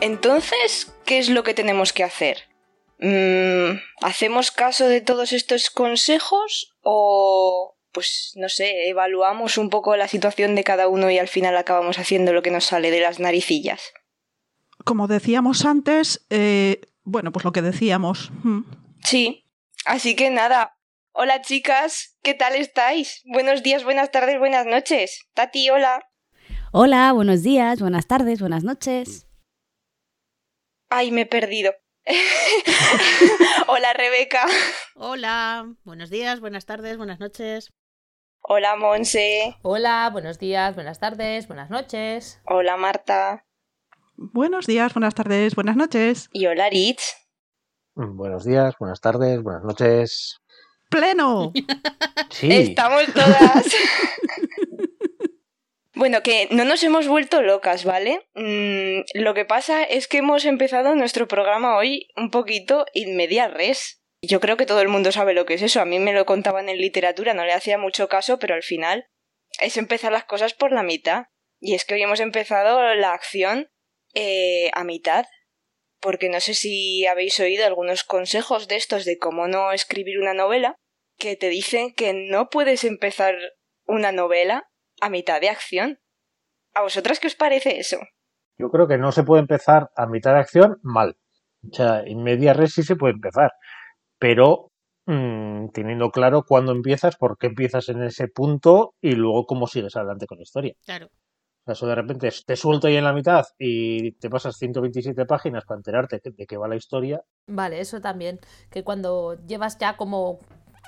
Entonces, ¿qué es lo que tenemos que hacer? Mm, ¿Hacemos caso de todos estos consejos o, pues, no sé, evaluamos un poco la situación de cada uno y al final acabamos haciendo lo que nos sale de las naricillas? Como decíamos antes, eh, bueno, pues lo que decíamos. Mm. Sí, así que nada. Hola chicas, ¿qué tal estáis? Buenos días, buenas tardes, buenas noches. Tati, hola. Hola, buenos días, buenas tardes, buenas noches. Ay, me he perdido. Hola, Rebeca. Hola, buenos días, buenas tardes, buenas noches. Hola, Monse. Hola, buenos días, buenas tardes, buenas noches. Hola, Marta. Buenos días, buenas tardes, buenas noches. Y hola, Rich. Buenos días, buenas tardes, buenas noches. ¡Pleno! Sí. Estamos todas. Bueno, que no nos hemos vuelto locas, ¿vale? Mm, lo que pasa es que hemos empezado nuestro programa hoy un poquito in media res. Yo creo que todo el mundo sabe lo que es eso. A mí me lo contaban en literatura, no le hacía mucho caso, pero al final es empezar las cosas por la mitad. Y es que hoy hemos empezado la acción eh, a mitad. Porque no sé si habéis oído algunos consejos de estos de cómo no escribir una novela, que te dicen que no puedes empezar una novela a mitad de acción. ¿A vosotras qué os parece eso? Yo creo que no se puede empezar a mitad de acción mal. O sea, en media res sí se puede empezar, pero mmm, teniendo claro cuándo empiezas, por qué empiezas en ese punto y luego cómo sigues adelante con la historia. Claro. O sea, eso de repente te suelto ahí en la mitad y te pasas 127 páginas para enterarte de qué va la historia. Vale, eso también. Que cuando llevas ya como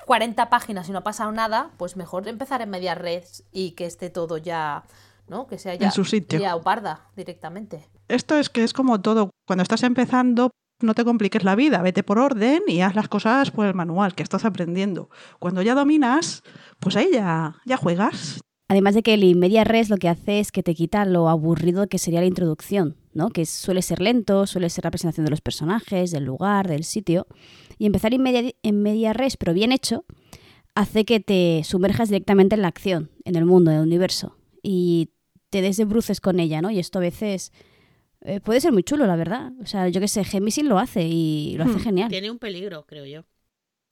40 páginas y no ha pasado nada, pues mejor empezar en media red y que esté todo ya, ¿no? Que sea ya, En su sitio. ya parda directamente. Esto es que es como todo. Cuando estás empezando, no te compliques la vida. Vete por orden y haz las cosas por el manual que estás aprendiendo. Cuando ya dominas, pues ahí ya, ya juegas. Además de que el media res lo que hace es que te quita lo aburrido que sería la introducción, ¿no? Que suele ser lento, suele ser la presentación de los personajes, del lugar, del sitio. Y empezar en media, en media res, pero bien hecho, hace que te sumerjas directamente en la acción, en el mundo, en el universo. Y te des de bruces con ella, ¿no? Y esto a veces eh, puede ser muy chulo, la verdad. O sea, yo qué sé, Gemisin lo hace y lo hace Hmm. genial. Tiene un peligro, creo yo.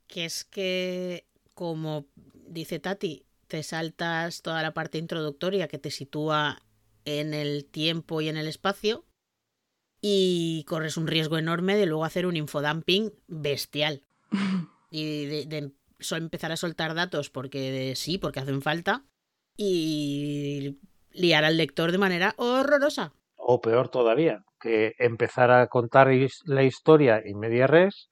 Que es que, como dice Tati, te saltas toda la parte introductoria que te sitúa en el tiempo y en el espacio y corres un riesgo enorme de luego hacer un infodumping bestial. Y de, empezar a soltar datos porque sí, porque hacen falta y liar al lector de manera horrorosa. O peor todavía, que empezar a contar la historia en media res,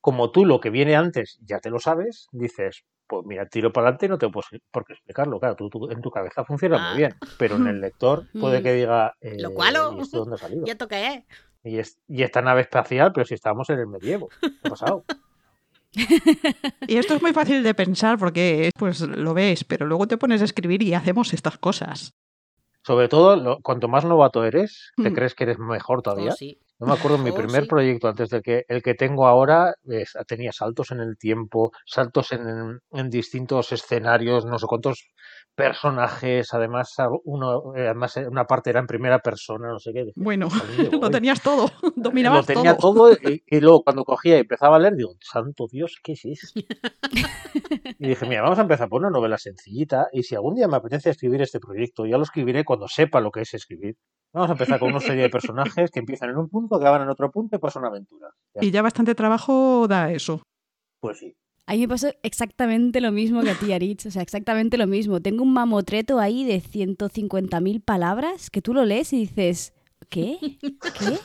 como tú lo que viene antes ya te lo sabes, dices, pues mira, tiro para adelante y no tengo por por qué explicarlo. Claro, tú, tú- en tu cabeza funciona Ah. muy bien, pero en el lector puede Mm. que diga, eh, Lo cual, ¿y esto dónde ha salido? Ya toqué. Y, es- y esta nave espacial, pero si estamos en el medievo, ¿qué ha pasado? Y esto es muy fácil de pensar porque pues lo ves, pero luego te pones a escribir y hacemos estas cosas. Sobre todo, lo- cuanto más novato eres, te Mm. crees que eres mejor todavía. Oh, sí. Yo me acuerdo, mi Oh, primer sí. proyecto antes de que el que tengo ahora es- tenía saltos en el tiempo, saltos en, en distintos escenarios, no sé cuántos personajes, además uno, eh, además eh, una parte era en primera persona, no sé qué. Bueno, "Joder, digo, lo "Oye, tenías todo, lo dominabas tenía todo. todo y, y luego cuando cogía y empezaba a leer, digo, santo Dios, ¿qué es esto? Y dije, mira, vamos a empezar por una novela sencillita y si algún día me apetece escribir este proyecto, ya lo escribiré cuando sepa lo que es escribir. Vamos a empezar con una serie de personajes que empiezan en un punto, que van en otro punto y pasa una aventura. Ya Y ya bastante trabajo da eso. Pues sí. A mí me pasó exactamente lo mismo que a ti, Aritz. O sea, exactamente lo mismo. Tengo un mamotreto ahí de 150.000 palabras que tú lo lees y dices, ¿Qué? ¿Qué?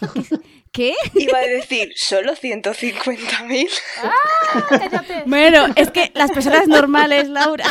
¿Qué? Iba a decir, ¿solo 150.000? ¡Ah! ¡Cállate! Bueno, es que las personas normales, Laura.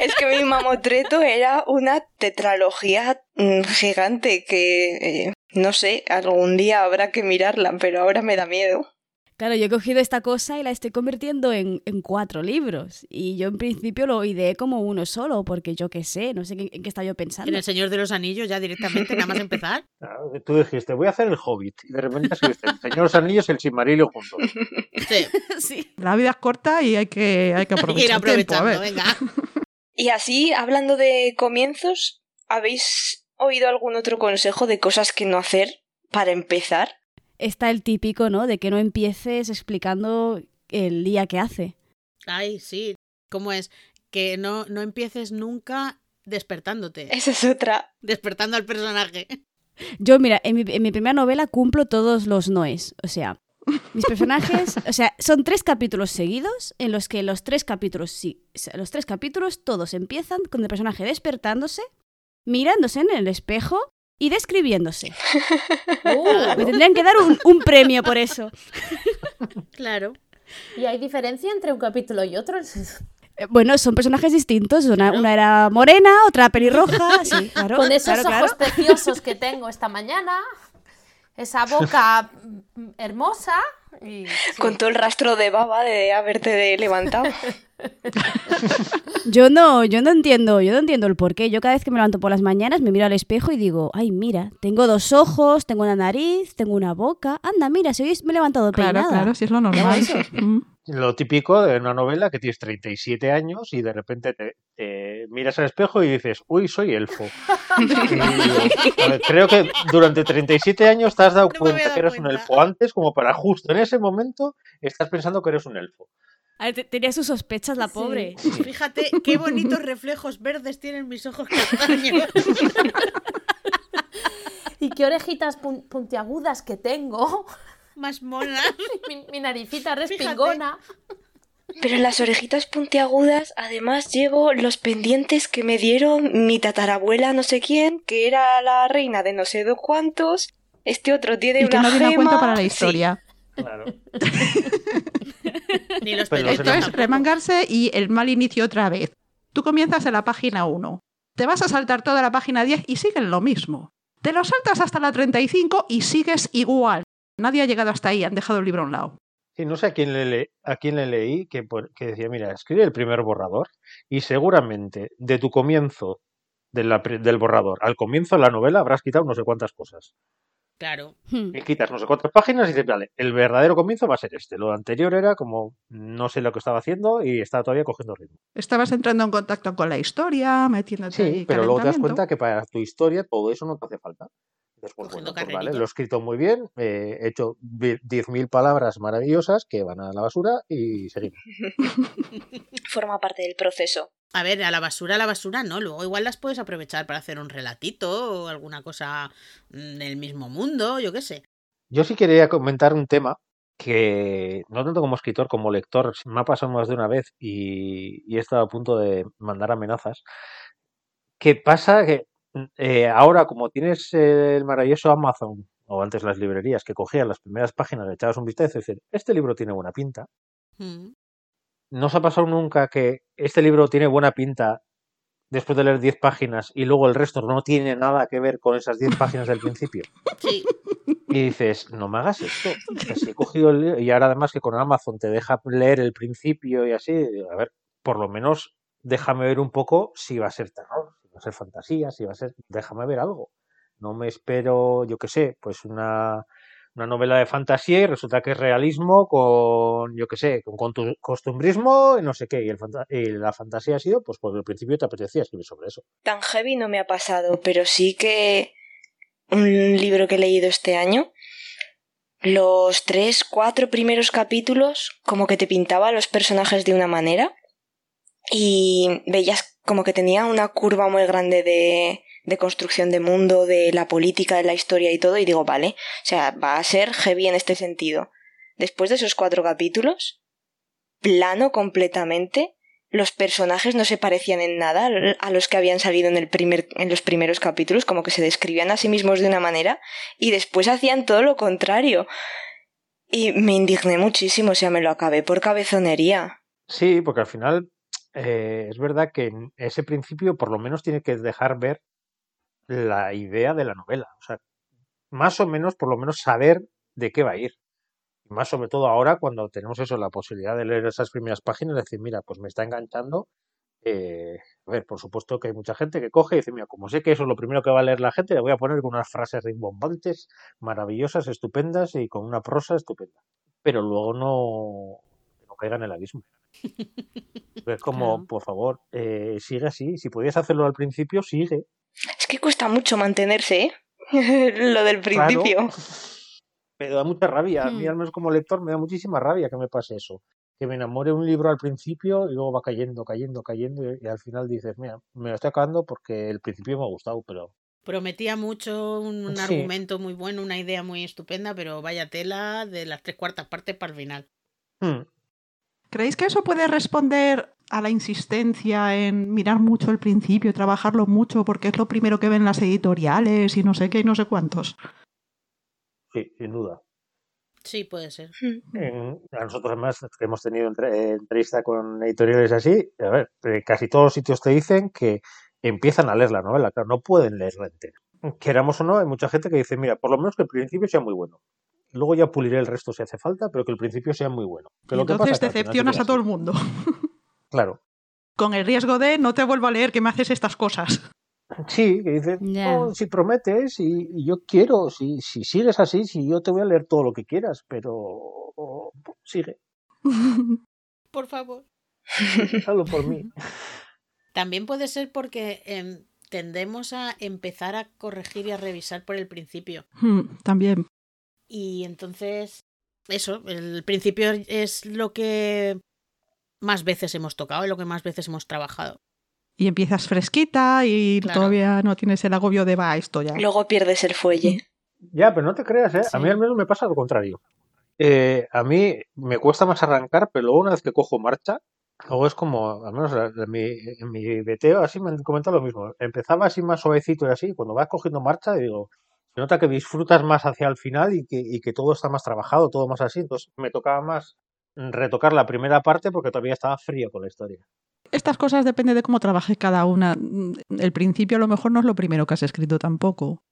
Es que mi mamotreto era una tetralogía mm, gigante que, eh, no sé, algún día habrá que mirarla, pero ahora me da miedo. Claro, yo he cogido esta cosa y la estoy convirtiendo en, en cuatro libros. Y yo en principio lo ideé como uno solo, porque yo qué sé, no sé en qué estaba yo pensando. En El Señor de los Anillos ya directamente, nada más empezar. Claro, Tú dijiste, voy a hacer el Hobbit. Y de repente escribiste el Señor de los Anillos y el Silmarillion juntos. Sí, Sí. La vida es corta y hay que, hay que ir aprovechar el tiempo. A aprovechando, ver. venga. Y así, hablando de comienzos, ¿habéis oído algún otro consejo de cosas que no hacer para empezar? Está el típico, ¿no? De que no empieces explicando el día que hace. Ay, sí. ¿Cómo es? Que no, no empieces nunca despertándote. Esa es otra. Despertando al personaje. Yo, mira, en mi, en mi primera novela cumplo todos los noes. O sea, mis personajes, o sea, son tres capítulos seguidos en los que los tres capítulos, sí, los tres capítulos todos empiezan con el personaje despertándose, mirándose en el espejo y describiéndose. Uh, Me tendrían que dar un, un premio por eso. Claro. ¿Y hay diferencia entre un capítulo y otro? Eh, Bueno, son personajes distintos. Una, una era morena, otra pelirroja. Sí, claro. Con esos claro, ojos claro. preciosos que tengo esta mañana, esa boca hermosa y... sí. Con todo el rastro de baba de haberte levantado. Yo no, yo no entiendo, yo no entiendo el porqué. Yo cada vez que me levanto por las mañanas me miro al espejo y digo, ay, mira, tengo dos ojos, tengo una nariz, tengo una boca. Anda, mira, si hoy me he levantado Claro, peinada. claro, si es lo normal. Mm. Lo típico de una novela que tienes 37 años y de repente te, te miras al espejo y dices, uy, soy elfo. Y, a ver, creo que durante 37 años te has dado No cuenta dado que eres un elfo antes, como para justo en ese momento estás pensando que eres un elfo. A ver, te- tenía sus sospechas la Sí. pobre. Fíjate qué bonitos reflejos verdes tienen mis ojos castaños. Y qué orejitas pun- puntiagudas que tengo. Más monas. mi, mi naricita respingona. Pero en las orejitas puntiagudas, además llevo los pendientes que me dieron mi tatarabuela no sé quién, que era la reina de no sé de cuántos. Este otro tiene Y que una no viene a gema. cuento para la Sí. historia. Claro. Ni los Esto es remangarse y el mal inicio otra vez. Tú comienzas en la página 1. Te vas a saltar toda la página 10 y siguen lo mismo. Te lo saltas hasta la 35 y sigues igual. Nadie ha llegado hasta ahí, han dejado el libro a un lado. Sí, no sé a quién le, le- a quién le leí que, decía, mira, escribe el primer borrador y seguramente de tu comienzo de la pri- del borrador al comienzo de la novela habrás quitado no sé cuántas cosas. Claro. Hmm. Y quitas no sé cuántas páginas y dices, vale, el verdadero comienzo va a ser este. Lo anterior era como no sé lo que estaba haciendo y estaba todavía cogiendo ritmo. Estabas entrando en contacto con la historia, metiéndote Sí, ahí pero luego te das cuenta que para tu historia todo eso no te hace falta. Pues bueno, pues vale, carrerilla. lo he escrito muy bien, eh, he hecho vi- 10.000 palabras maravillosas que van a la basura y seguimos. Forma parte del proceso. A ver, a la basura, a la basura, no. Luego igual las puedes aprovechar para hacer un relatito o alguna cosa mm, del mismo mundo, yo qué sé. Yo sí quería comentar un tema que no tanto como escritor como lector me ha pasado más de una vez y, y he estado a punto de mandar amenazas. ¿Qué pasa? Que eh, ahora como tienes eh, el maravilloso Amazon o antes las librerías que cogían las primeras páginas, le echabas un vistazo y decían, este libro tiene buena pinta. Mm. ¿No os ha pasado nunca que este libro tiene buena pinta después de leer 10 páginas y luego el resto no tiene nada que ver con esas 10 páginas del principio? Sí, Y dices, no me hagas esto. He cogido el libro y ahora además que con Amazon te deja leer el principio y así, a ver, por lo menos déjame ver un poco si va a ser terror, ser fantasía, si va a ser, déjame ver algo. No me espero, yo qué sé, pues una, una novela de fantasía y resulta que es realismo con, yo qué sé, con costumbrismo y no sé qué. Y, el la fantasía ha sido, pues por el principio te apetecía escribir sobre eso. Tan heavy no me ha pasado, pero sí que un libro que he leído este año, los tres, cuatro primeros capítulos, como que te pintaba a los personajes de una manera y veías como que tenía una curva muy grande de, de construcción de mundo, de la política, de la historia y todo, y digo, vale, o sea, va a ser heavy en este sentido. Después de esos cuatro capítulos, plano completamente, los personajes no se parecían en nada a los que habían salido en, el primer, en los primeros capítulos, como que se describían a sí mismos de una manera y después hacían todo lo contrario. Y me indigné muchísimo, o sea, me lo acabé por cabezonería. Sí, porque al final eh, es verdad que ese principio por lo menos tiene que dejar ver la idea de la novela. O sea, más o menos, por lo menos saber de qué va a ir. Más sobre todo ahora cuando tenemos eso, la posibilidad de leer esas primeras páginas y decir, mira, pues me está enganchando. Eh, a ver, por supuesto que hay mucha gente que coge y dice, mira, como sé que eso es lo primero que va a leer la gente, le voy a poner con unas frases rimbombantes, maravillosas, estupendas y con una prosa estupenda. Pero luego no caiga en el abismo. Es como, Claro. por favor, eh, sigue así. Si podías hacerlo al principio, sigue. Es que cuesta mucho mantenerse, ¿eh? lo del Claro. principio. Pero da mucha rabia. A mí, Hmm. al menos como lector, me da muchísima rabia que me pase eso. Que me enamore un libro al principio y luego va cayendo, cayendo, cayendo y, y al final dices, mira, me lo estoy acabando porque el principio me ha gustado, pero Prometía mucho un, un Sí. argumento muy bueno, una idea muy estupenda, pero vaya tela de las tres cuartas partes para el final. hmm, ¿Creéis que eso puede responder a la insistencia en mirar mucho el principio, trabajarlo mucho, porque es lo primero que ven las editoriales y no sé qué y no sé cuántos? sí, sin duda. Sí, puede ser. En- a nosotros además que hemos tenido entre- entrevista con editoriales así, a ver, eh, casi todos los sitios te dicen que empiezan a leer la novela, claro, no pueden leerla entera. Queramos o no, hay mucha gente que dice, mira, por lo menos que el principio sea muy bueno. Luego ya puliré el resto si hace falta, pero que el principio sea muy bueno. Que Y lo que entonces que decepcionas a todo el mundo. Claro. Con el riesgo de no te vuelvo a leer que me haces estas cosas. Sí, que dices. "No, si prometes y, y yo quiero, si, si sigues así, si yo te voy a leer todo lo que quieras, pero sigue, Por favor. hazlo por mí. También puede ser porque em, tendemos a empezar a corregir y a revisar por el principio. Hmm, También. Y entonces, eso, el principio es lo que más veces hemos tocado y lo que más veces hemos trabajado. Y empiezas fresquita y Claro. todavía no tienes el agobio de va esto ya. Luego pierdes el fuelle. Ya, pero no te creas, ¿eh? A mí al menos me pasa lo contrario. Eh, a mí me cuesta más arrancar, pero luego una vez que cojo marcha, luego es como, al menos en mi, en mi veteo, así me han comentado lo mismo. Empezaba así más suavecito y así, cuando vas cogiendo marcha, digo, se nota que disfrutas más hacia el final y que, y que todo está más trabajado, todo más así. Entonces me tocaba más retocar la primera parte porque todavía estaba frío con la historia. Estas cosas depende de cómo trabajes cada una. Mm, El principio a lo mejor no es lo primero que has escrito tampoco.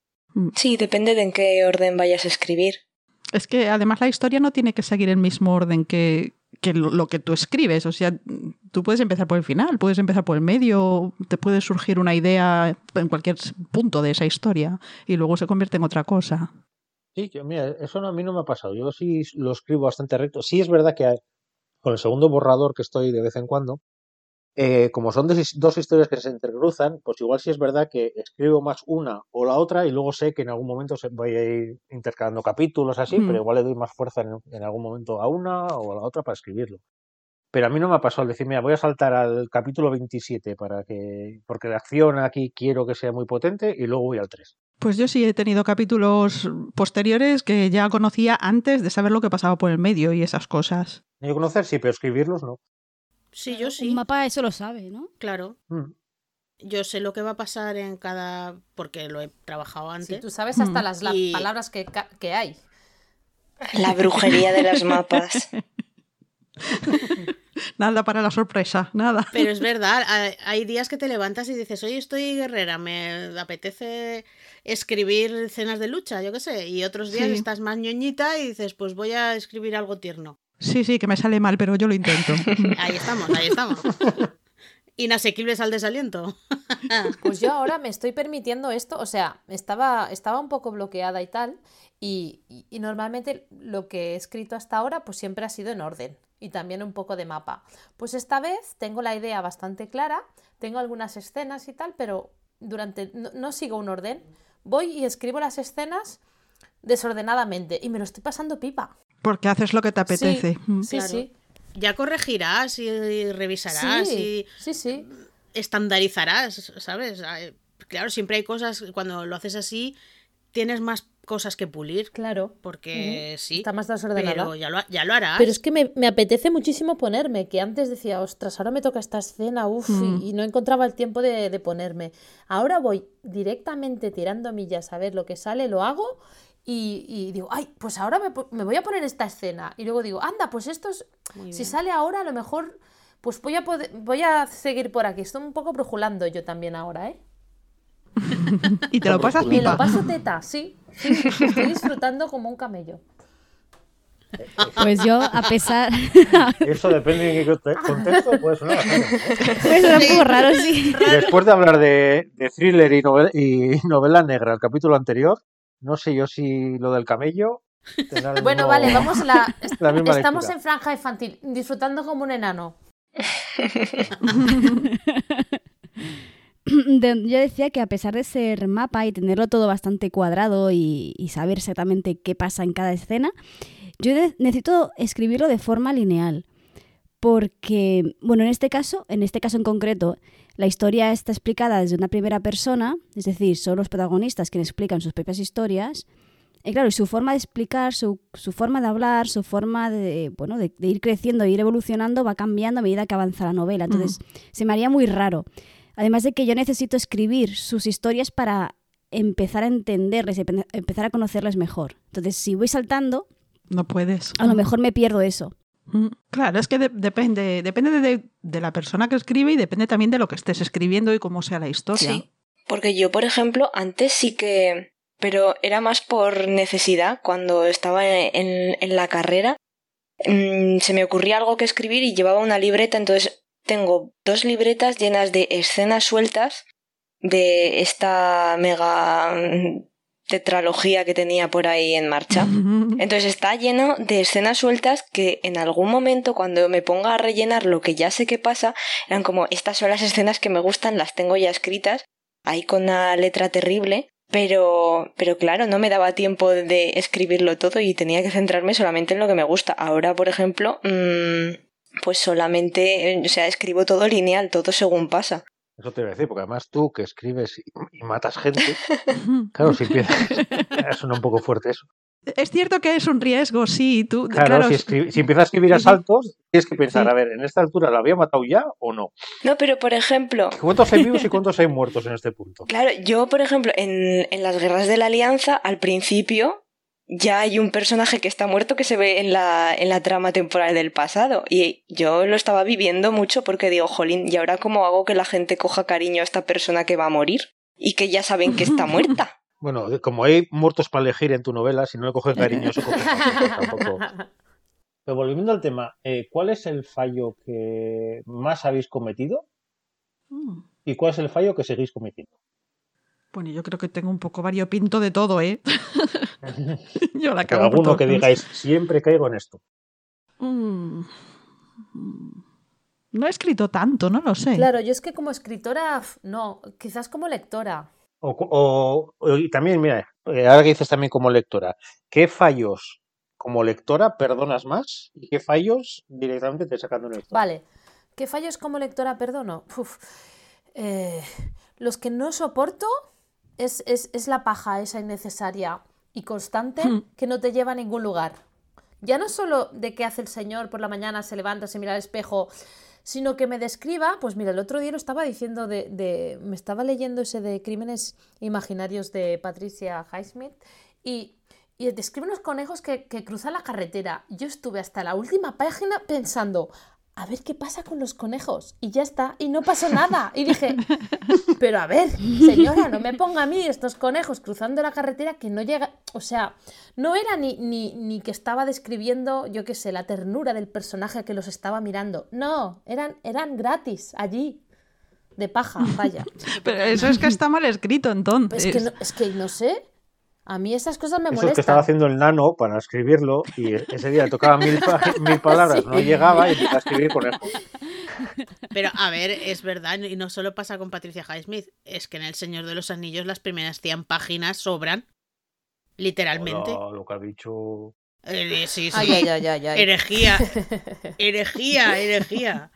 Sí, depende de en qué orden vayas a escribir. Es que además la historia no tiene que seguir el mismo orden que, que lo, que tú escribes. O sea, tú puedes empezar por el final, puedes empezar por el medio, te puede surgir una idea en cualquier punto de esa historia y luego se convierte en otra cosa. Sí, yo, mira, eso a mí no me ha pasado. Yo sí lo escribo bastante recto. Sí es verdad que con el segundo borrador que estoy de vez en cuando, eh, como son dos, dos historias que se entrecruzan, pues igual sí es verdad que escribo más una o la otra y luego sé que en algún momento se- voy a ir intercalando capítulos así, Mm. pero igual le doy más fuerza en, en algún momento a una o a la otra para escribirlo. Pero a mí no me ha pasado el decir, mira, voy a saltar al capítulo 27 para que, porque la acción aquí quiero que sea muy potente y luego voy al 3. Pues yo sí he tenido capítulos posteriores que ya conocía antes de saber lo que pasaba por el medio y esas cosas. Yo conocer sí, pero escribirlos no. Sí, yo sí, Un mapa eso lo sabe, ¿no? claro. Mm. Yo sé lo que va a pasar en cada... porque lo he trabajado Sí, antes. tú sabes hasta Mm. las la- Y- palabras que, que hay. La brujería de las mapas. Nada para la sorpresa, nada. Pero es verdad, hay- hay días que te levantas y dices, hoy estoy guerrera, me apetece escribir escenas de lucha, yo qué sé. Y otros días Sí. estás más ñoñita y dices, pues voy a escribir algo tierno. Sí, sí, que me sale mal, pero yo lo intento. Ahí estamos, ahí estamos. Inasequibles al desaliento. Pues yo ahora me estoy permitiendo esto, o sea, estaba, estaba un poco bloqueada y tal, y, y- y normalmente lo que he escrito hasta ahora pues siempre ha sido en orden y también un poco de mapa. Pues esta vez tengo la idea bastante clara, tengo algunas escenas y tal, pero durante no, no sigo un orden, voy y escribo las escenas desordenadamente y me lo estoy pasando pipa. Porque haces lo que te apetece. Mm. Sí, Claro. sí. Ya corregirás y revisarás Sí, y sí, sí. estandarizarás, ¿sabes? Claro, siempre hay cosas, cuando lo haces así, tienes más cosas que pulir. Claro. Porque sí. Está más desordenada. Pero ya lo, ya lo harás. Pero es que me, me apetece muchísimo ponerme, que antes decía, ostras, ahora me toca esta escena, uff, Mm. y, y no encontraba el tiempo de, de ponerme. Ahora voy directamente tirando millas a ver lo que sale, lo hago y, y digo, ay, pues ahora me, voy a poner esta escena. Y luego digo, anda, pues esto es, si sale ahora, a lo mejor, pues voy a, poder- voy a seguir por aquí. Estoy un poco brujulando yo también ahora, ¿eh? Y te lo pasas Me lo pipa. paso teta, sí. sí, estoy disfrutando como un camello. Pues yo, a pesar... Eso depende de qué conte- contexto puede sonar. Puede sonar un poco raro, sí. Después de hablar de, de thriller y novela, y novela negra, el capítulo anterior, no sé yo si lo del camello. Bueno, mismo- vale, vamos a la... la misma Estamos lectura. en franja infantil, disfrutando como un enano. Yo decía que a pesar de ser mapa y tenerlo todo bastante cuadrado y, y saber exactamente qué pasa en cada escena, yo ne- necesito escribirlo de forma lineal. Porque, bueno, en este caso, en este caso en concreto, la historia está explicada desde una primera persona, es decir, son los protagonistas quienes explican sus propias historias. Y claro, su forma de explicar, su, su forma de hablar, su forma de, bueno, de, de ir creciendo, de ir evolucionando, va cambiando a medida que avanza la novela. Entonces, se me haría muy raro. Además de que yo necesito escribir sus historias para empezar a entenderles, empezar a conocerles mejor. Entonces, si voy saltando, No puedes. a lo mejor me pierdo eso. Mm, Claro, es que de- depende, depende de, la persona que escribe y depende también de lo que estés escribiendo y cómo sea la historia. Sí. Porque yo, por ejemplo, antes sí que. Pero era más por necesidad. Cuando estaba en, en la carrera, mm, se me ocurría algo que escribir y llevaba una libreta. Entonces tengo dos libretas llenas de escenas sueltas de esta mega mm, tetralogía que tenía por ahí en marcha. Entonces está lleno de escenas sueltas que en algún momento cuando me ponga a rellenar lo que ya sé que pasa, eran como estas son las escenas que me gustan, las tengo ya escritas, ahí con una letra terrible, pero, pero claro, no me daba tiempo de escribirlo todo y tenía que centrarme solamente en lo que me gusta. Ahora, por ejemplo, mm, pues solamente, eh, o sea, escribo todo lineal, todo según pasa. Eso te iba a decir, porque además tú que escribes y, y matas gente, claro, si empiezas. Suena un poco fuerte eso. Es cierto que es un riesgo, sí. Tú, Claro, claro, si, empiezas a escribir a Sí. saltos, tienes que pensar, Sí. a ver, ¿en esta altura la había matado ya o no? No, pero por ejemplo, ¿Cuántos hay vivos y cuántos hay muertos en este punto? Claro, yo, por ejemplo, en, en las guerras de la Alianza, al principio, ya hay un personaje que está muerto que se ve en la, en la trama temporal del pasado. Y yo lo estaba viviendo mucho porque digo, jolín, ¿y ahora cómo hago que la gente coja cariño a esta persona que va a morir? Y que ya saben que está muerta. Bueno, como hay muertos para elegir en tu novela, si no le coges cariño, eso coge más, tampoco. Pero volviendo al tema, eh, ¿cuál es el fallo que más habéis cometido Mm. y cuál es el fallo que seguís cometiendo? Bueno, yo creo que tengo un poco variopinto de todo, ¿eh? yo la por alguno que digáis, siempre caigo en esto. Mm. Mm. No he escrito tanto, no lo sé. Claro, yo es que como escritora, no, quizás como lectora. O, cu- o- o- y también, mira, eh, ahora que dices también como lectora, ¿qué fallos como lectora perdonas más y qué fallos directamente te sacan de una historia? Vale, ¿qué fallos como lectora perdono? Uf, eh, los que no soporto es, es, es la paja esa innecesaria y constante Hmm. que no te lleva a ningún lugar. Ya no solo de qué hace el señor por la mañana, se levanta, se mira al espejo, sino que me describa, pues mira, el otro día lo estaba diciendo de, de- me estaba leyendo ese de Crímenes Imaginarios de Patricia Highsmith y, y describe unos conejos que, que cruzan la carretera. Yo estuve hasta la última página pensando, a ver qué pasa con los conejos. Y ya está, y no pasó nada. Y dije, pero a ver, señora, no me ponga a mí estos conejos cruzando la carretera que no llega. O sea, no era ni, ni, ni que estaba describiendo, yo qué sé, la ternura del personaje que los estaba mirando. No, eran, eran gratis allí. De paja, vaya. Pero eso es que está mal escrito, entonces. Pues es, que no, es que no sé. A mí esas cosas me Eso es molestan. que estaba haciendo el nano para escribirlo y ese día le tocaba mil, pa- mil palabras, no llegaba y empezó a escribir conejo. Pero a ver, es verdad, y no solo pasa con Patricia Highsmith, es que en El Señor de los Anillos las primeras 100 páginas sobran. Literalmente. Hola, lo que ha dicho. Eh, sí, sí. Ay, ay, ay, ay, ay. Herejía, herejía, herejía.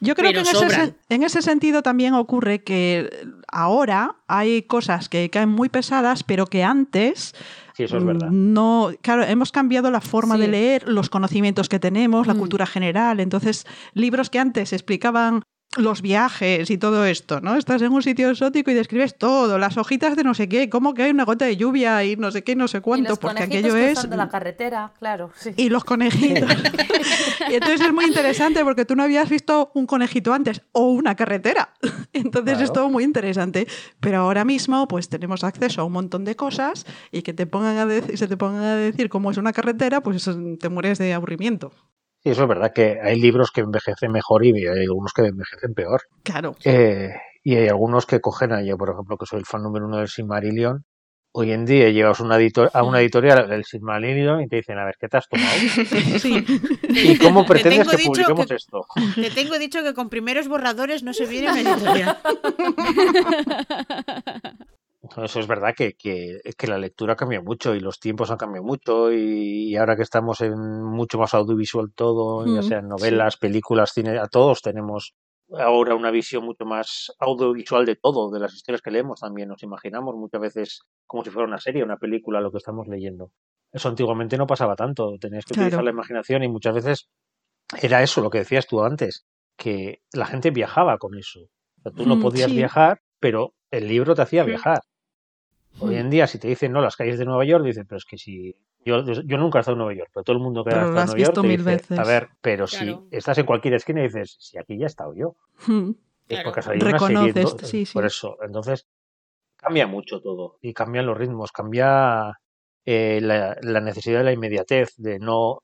Yo creo pero que en ese, en ese sentido también ocurre que ahora hay cosas que caen muy pesadas, pero que antes Sí, eso es verdad. No, claro, hemos cambiado la forma de leer, los conocimientos que tenemos, la Mm. cultura general. Entonces, libros que antes explicaban los viajes y todo esto, ¿no? Estás en un sitio exótico y describes todo, las hojitas de no sé qué, cómo que hay una gota de lluvia y no sé qué, no sé y cuánto, los porque aquello es la carretera, claro. sí. y los conejitos. y entonces es muy interesante porque tú no habías visto un conejito antes o una carretera. Entonces es todo muy interesante. Pero ahora mismo pues tenemos acceso a un montón de cosas y que te pongan a decir, se te pongan a decir cómo es una carretera, pues eso, te mueres de aburrimiento. Sí, eso es verdad que hay libros que envejecen mejor y hay algunos que envejecen peor. Claro. Eh, y hay algunos que cogen a yo, por ejemplo, que soy el fan número uno del Silmarillion. Hoy en día llevas una editor a una editorial del Silmarillion y te dicen, a ver, ¿qué te has tomado? Sí. ¿Y cómo pretendes que publiquemos que- esto? Te tengo dicho que con primeros borradores no se viene una editorial. Eso es verdad que, que, que la lectura cambia mucho y los tiempos han cambiado mucho y, y ahora que estamos en mucho más audiovisual todo, ya Mm, sean novelas, películas, cine, a todos tenemos ahora una visión mucho más audiovisual de todo, de las historias que leemos también. Nos imaginamos muchas veces como si fuera una serie, una película, lo que estamos leyendo. Eso antiguamente no pasaba tanto, tenías que utilizar la imaginación y muchas veces era eso lo que decías tú antes, que la gente viajaba con eso. O sea, tú no podías sí. viajar, pero el libro te hacía viajar. Hoy en día, si te dicen no las calles de Nueva York, dicen, pero es que si. Yo, yo nunca he estado en Nueva York, pero todo el mundo que ha estado en Nueva York te mil dice, veces. a ver, pero Claro. si estás en cualquier esquina y dices, si aquí ya he estado yo. Mm. Es Claro. porque ha salido una serie, sí. por eso. Entonces, cambia mucho todo y cambian los ritmos, cambia eh, la, la necesidad de la inmediatez, de no.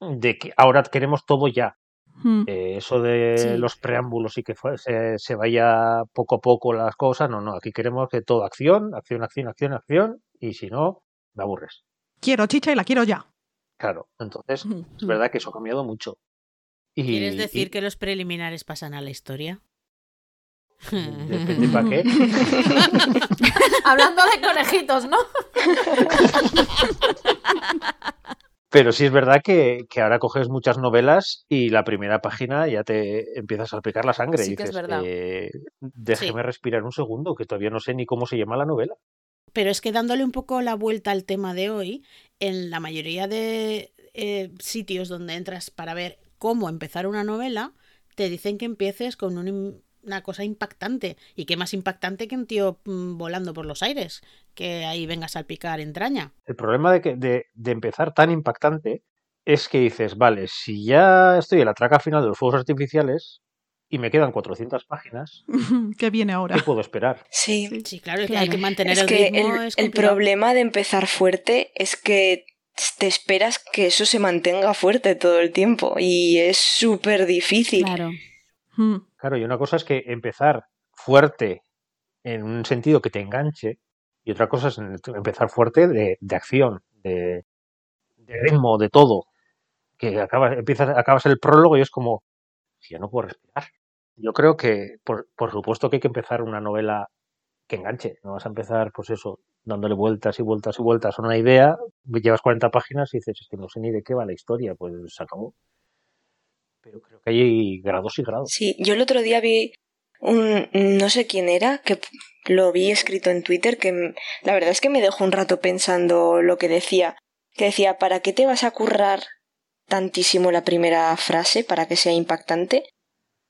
de que ahora queremos todo ya. Mm. Eh, eso de Sí. los preámbulos y que fue- se, se vaya poco a poco las cosas, no, no, aquí queremos que todo acción, acción, acción, acción, acción, y si no, me aburres. Quiero chicha y la quiero ya. Claro, entonces Mm. es verdad que eso ha cambiado mucho. Y, ¿Quieres decir y- que los preliminares pasan a la historia? Depende para qué. Hablando de conejitos, ¿no? Pero sí es verdad que, que ahora coges muchas novelas y la primera página ya te empiezas a salpicar la sangre. Sí y que es dices, verdad. eh, déjeme respirar un segundo, que todavía no sé ni cómo se llama la novela. Pero es que dándole un poco la vuelta al tema de hoy, en la mayoría de eh, sitios donde entras para ver cómo empezar una novela, te dicen que empieces con un una cosa impactante. Y qué más impactante que un tío mm, volando por los aires, que ahí venga a salpicar entraña. El problema de, que, de, de empezar tan impactante es que dices, vale, si ya estoy en la traca final de los fuegos artificiales y me quedan 400 páginas, ¿Qué viene ahora? ¿qué puedo esperar? Sí. Sí, claro, es que hay que mantener Es el que ritmo. el, es el complicado. problema de empezar fuerte es que te esperas que eso se mantenga fuerte todo el tiempo y es súper difícil. Claro. Mm. Claro, y una cosa es que empezar fuerte en un sentido que te enganche y otra cosa es empezar fuerte de, de acción, de, de ritmo, de todo. Que acabas, empiezas, acabas el prólogo y es como, ya no puedo respirar. Yo creo que, por, por supuesto que hay que empezar una novela que enganche. No vas a empezar, pues eso, dándole vueltas y vueltas y vueltas a una idea, llevas 40 páginas y dices, es que no sé ni de qué va la historia, pues se acabó. Pero creo que hay grados y grados. Sí, yo el otro día vi un no sé quién era, que lo vi escrito en Twitter, que la verdad es que me dejó un rato pensando lo que decía. Que decía, ¿para qué te vas a currar tantísimo la primera frase para que sea impactante?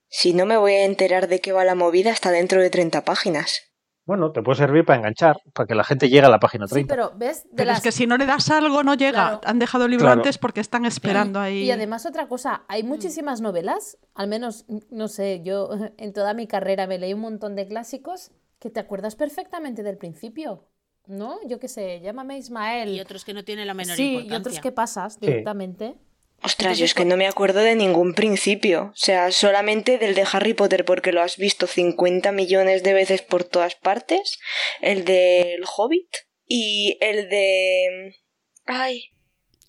Si no me voy a enterar de qué va la movida hasta dentro de 30 páginas. Bueno, te puede servir para enganchar, para que la gente llegue a la página Sí, 30. pero ves, de Pero las... es que si no le das algo, no llega. Claro. Han dejado el libro Claro. antes porque están esperando ahí. Y además otra cosa, hay muchísimas novelas, al menos, no sé, yo en toda mi carrera me leí un montón de clásicos que te acuerdas perfectamente del principio, ¿no? Yo qué sé, llámame Ismael. Y otros que no tienen la menor sí, y importancia. otros que pasas directamente. Ostras, yo es que no me acuerdo de ningún principio. O sea, solamente del de Harry Potter porque lo has visto 50 millones de veces por todas partes. El del Hobbit y el de... Ay,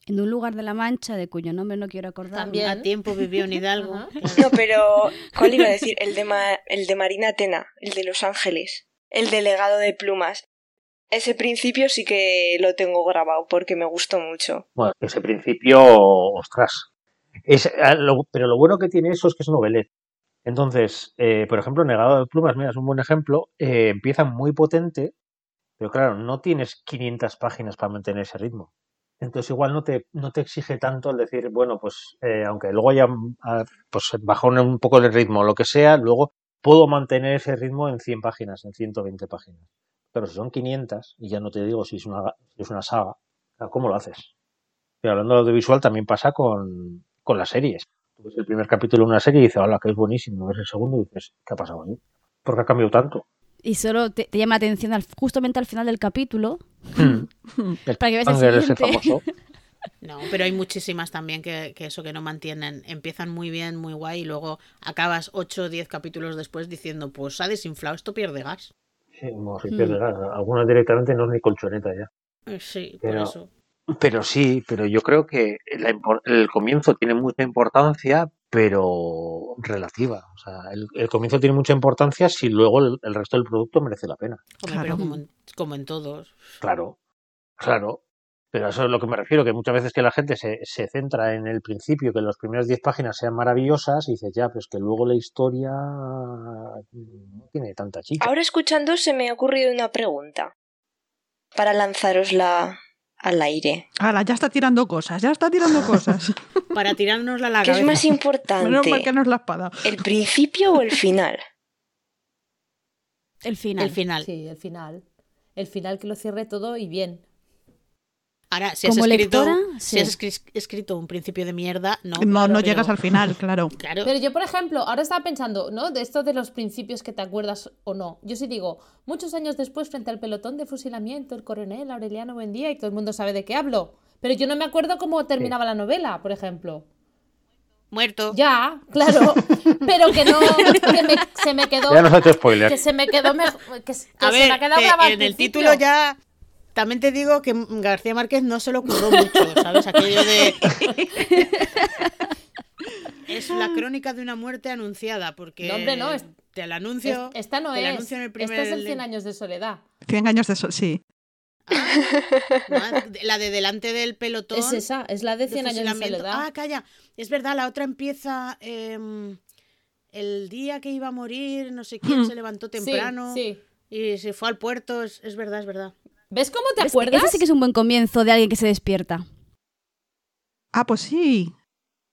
En un lugar de la Mancha, de cuyo nombre no quiero acordar. También. A tiempo vivió un hidalgo. No, pero... ¿Cuál iba a decir? El de, Ma- el de Marina Atena, el de Los Ángeles, el delegado de plumas. Ese principio sí que lo tengo grabado porque me gustó mucho. Bueno, ese principio, ostras. Ah, pero lo bueno que tiene eso es que es novelet. Entonces, eh, por ejemplo, Negado de Plumas, mira, es un buen ejemplo. eh, empieza muy potente, Pero claro, no tienes 500 páginas para mantener ese ritmo. Entonces igual no te, no te exige tanto el decir, bueno, pues eh, aunque luego haya ah, pues, bajón un poco el ritmo o lo que sea, luego puedo mantener ese ritmo en 100 páginas, en 120 páginas. Pero si son 500, y ya no te digo si es una, si es una saga, ¿cómo lo haces? Y hablando de audiovisual también pasa con, con las series. Tú ves el primer capítulo de una serie y dices, hola, que es buenísimo. Ves el segundo y dices, ¿qué ha pasado ahí? ¿Por qué ha cambiado tanto? Y solo te, te llama la atención al- justamente al final del capítulo. Hmm. El Para que veas el siguiente. famoso. No, pero hay muchísimas también que, que eso que no mantienen. Empiezan muy bien, muy guay, y luego acabas 8 o 10 capítulos después diciendo, pues ha desinflado, esto pierde gas. Hmm. Algunas directamente no es ni colchoneta ya. Eh, Sí, Pero- por eso. Pero sí, pero yo creo que la el comienzo tiene mucha importancia, pero relativa. O sea, el, el comienzo tiene mucha importancia si luego el, el resto del producto merece la pena. Hombre, Claro. pero como en, como en todos. Claro, claro. Pero a eso es lo que me refiero, que muchas veces que la gente se, se centra en el principio, que las primeras 10 páginas sean maravillosas, y dices, ya, pues que luego la historia no tiene tanta chicha. Ahora escuchando se me ha ocurrido una pregunta para lanzarosla al aire. Ala, ya está tirando cosas, ya está tirando cosas. Para tirárnosla a la ¿Qué es cabeza. más Menos importante? mal que no es la espada. ¿El principio o el final? El final. El final. Sí, el final. El final que lo cierre todo y bien. Ahora, si has, Como escrito, lectora, si sí. has escri- escrito un principio de mierda, no. No, no pero- llegas al final, claro. Claro, Pero yo, por ejemplo, ahora estaba pensando, ¿no? De esto de los principios que te acuerdas o no. Yo sí digo, muchos años después, frente al pelotón de fusilamiento, el coronel Aureliano Buendía, y todo el mundo sabe de qué hablo. Pero yo no me acuerdo cómo terminaba la novela, por ejemplo. muerto. Ya, claro. pero que no, que me- se me quedó. Ya no se te spoiler. Que se me quedó mejor. Que, que A se ver, me ha quedado en el principio. título ya. También te digo que García Márquez no se lo ocurrió mucho, ¿sabes? Aquello de. es la crónica de una muerte anunciada, porque. No, hombre, no, es- Te la anuncio. Es- esta no te la es. anuncio en el primer. Esta es el 100 años de soledad. 100 años de sol, sí. Ah, la de delante del pelotón. Es esa, es la de de 100 años de soledad. Ah, calla. Es verdad, la otra empieza. em, el día que iba a morir, no sé quién se levantó Sí, temprano Sí, y se fue al puerto. Es, es verdad, es verdad. ¿Ves cómo te ¿Ves? acuerdas? Ese sí que es un buen comienzo de alguien que se despierta. Ah, pues sí.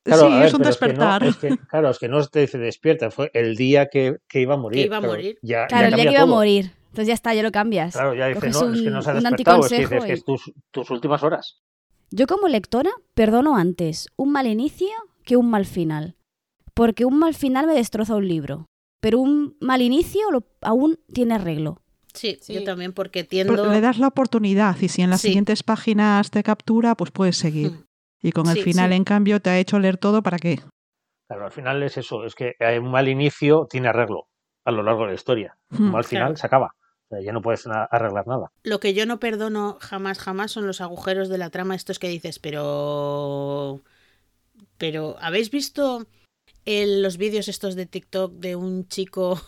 Claro, sí, ver, es un pero que no- despertar. es que, claro, es que no te dice despierta, fue el día que, que iba a morir. Que iba a claro, morir. Ya, Claro, ya el día que iba a morir. Entonces ya está, ya lo cambias. Claro, ya dice, Coges no, es que un- no se ha un despertado, es que dices que es tus, tus últimas horas. Yo como lectora perdono antes un mal inicio que un mal final. Porque un mal final me destroza un libro. Pero un mal inicio lo- aún tiene arreglo. Sí, Sí. yo también, porque Pero tiendo. Le das la oportunidad y si en las Sí. siguientes páginas te captura, pues puedes seguir. Mm. Y con el Sí, final, sí. en cambio, te ha hecho leer todo para qué. Claro, al final es eso, es que hay un mal inicio tiene arreglo a lo largo de la historia. Un Mm. mal final Claro. se acaba. O sea, ya no puedes na- arreglar nada. Lo que yo no perdono jamás, jamás son los agujeros de la trama, estos que dices, pero. Pero, ¿habéis visto el- los vídeos estos de TikTok de un chico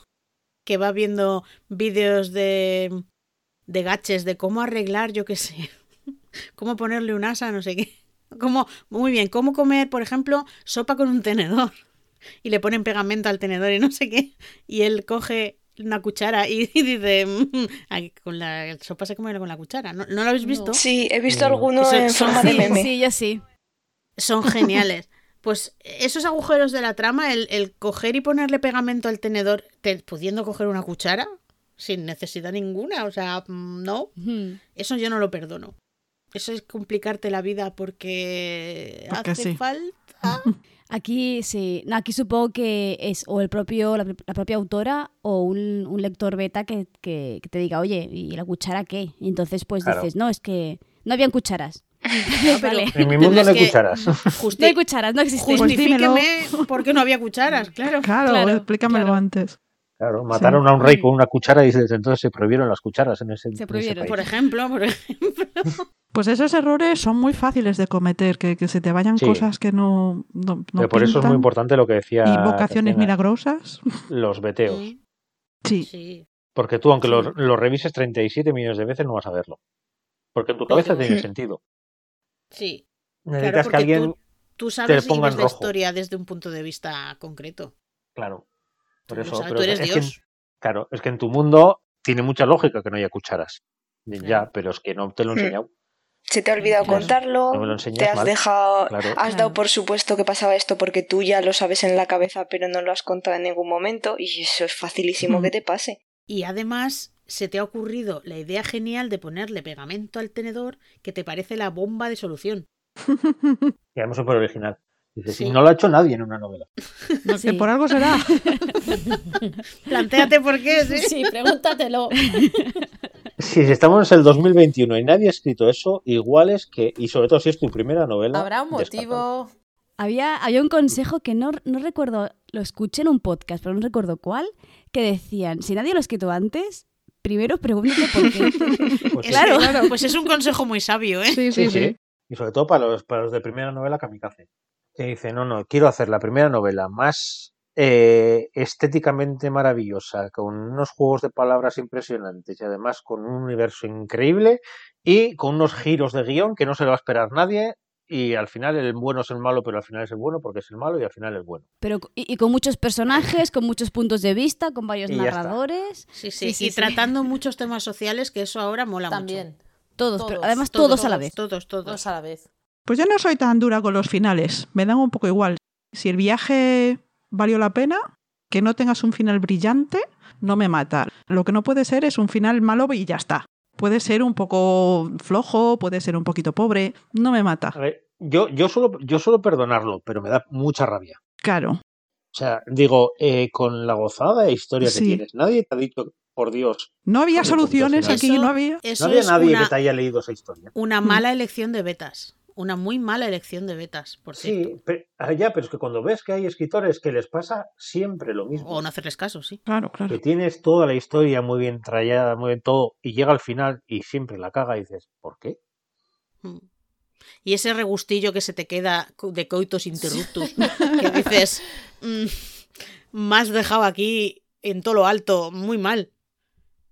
que va viendo vídeos de. de gaches, de cómo arreglar, yo qué sé, cómo ponerle un asa, no sé qué. Cómo, muy bien, cómo comer, por ejemplo, sopa con un tenedor. Y le ponen pegamento al tenedor y no sé qué. Y él coge una cuchara y, y dice, "Mm, con la sopa se come con la cuchara. ¿No, ¿no lo habéis visto? No. Sí, he visto Mm. alguno en forma de así, meme. Sí, yo sí. Son geniales. Pues esos agujeros de la trama, el, el coger y ponerle pegamento al tenedor, te- pudiendo coger una cuchara, sin necesidad ninguna, o sea, mm, no, eso yo no lo perdono. Eso es complicarte la vida porque, Porque hace sí. falta. Aquí sí, no, aquí supongo que es o el propio, la, la propia autora o un, un lector beta que, que- que te diga, oye, ¿y la cuchara qué? Y entonces pues Claro. dices, no, es que no habían cucharas. Vale. En mi mundo no hay cucharas. Justi- No hay cucharas, no existen. Pues justifíqueme por qué no había cucharas, claro. Claro, Claro, explícamelo claro. antes. Claro, mataron a un rey con una cuchara y desde entonces se prohibieron las cucharas en ese, en ese prohibieron. país. Por ejemplo, por ejemplo. Pues esos errores son muy fáciles de cometer, que, que se te vayan Sí. cosas que no, no, no Pero por eso es muy importante lo que decía Invocaciones Tatiana, milagrosas. los veteos. Sí. Sí. Porque tú, aunque Sí. lo, lo revises 37 millones de veces, no vas a verlo. Porque en tu cabeza tiene sentido. Sí, Necesitas claro, que porque alguien... tú, tú sabes y ponga en la rojo. historia desde un punto de vista concreto. Claro. Por Tú eso, sabes, pero tú eres es que claro, es que en tu mundo tiene mucha lógica que no haya cucharas. Ya, pero es que no te lo he Hmm. enseñado. Se te ha olvidado Claro. contarlo, No me lo enseñas te has mal. dejado, Claro. has dado por supuesto que pasaba esto porque tú ya lo sabes en la cabeza, pero no lo has contado en ningún momento y eso es facilísimo Mm. que te pase. Y además se te ha ocurrido la idea genial de ponerle pegamento al tenedor que te parece la bomba de solución. Y además súper original. Dice, Sí. si no lo ha hecho nadie en una novela. No, Sí. que por algo será. Plantéate por qué, ¿sí? Sí, pregúntatelo. Si estamos en el 2021 y nadie ha escrito eso, igual es que, y sobre todo si es tu primera novela. Habrá un motivo. Había, había un consejo que no, no recuerdo, lo escuché en un podcast, pero no recuerdo cuál, que decían, si nadie lo ha escrito antes, primero pregúntate por qué. Pues sí. Claro. Pues es un consejo muy sabio, ¿eh? Sí, Sí, sí, sí. sí. Y sobre todo para los, para los de primera novela kamikaze. Que dice, no, no, quiero hacer la primera novela más eh, estéticamente maravillosa, con unos juegos de palabras impresionantes y además con un universo increíble y con unos giros de guion que no se lo va a esperar nadie. Y al final el bueno es el malo, pero al final es el bueno porque es el malo y al final es bueno. Pero, y, y con muchos personajes, con muchos puntos de vista, con varios Y narradores. Sí, sí, Sí, sí, y sí. tratando muchos temas sociales que eso ahora mola También. Todos, pero Todos, además mucho. todos, a la vez. Todos, todos. Todos a la vez. Pues yo no soy tan dura con los finales. Me dan un poco igual. Si el viaje valió la pena, que no tengas un final brillante, no me mata. Lo que no puede ser es un final malo y ya está. Puede ser un poco flojo, puede ser un poquito pobre, no me mata. A ver, yo, yo, suelo, yo suelo perdonarlo, pero me da mucha rabia. Claro. O sea, digo, eh, con la gozada de historia que Sí. tienes, nadie te ha dicho, por Dios, No había soluciones aquí, no había. Eso no había es nadie una, que te haya leído esa historia. una mala elección de betas. Una muy mala elección de betas, por cierto. Sí, pe- ah, ya, pero es que cuando ves que hay escritores que les pasa siempre lo mismo, O no hacerles caso, sí. Claro, claro. que tienes toda la historia muy bien trallada, muy bien todo, y llega al final y siempre la caga y dices, ¿por qué? Mm. Y ese regustillo que se te queda de coitus interruptus, que dices, mm, has dejado aquí en todo lo alto, muy mal.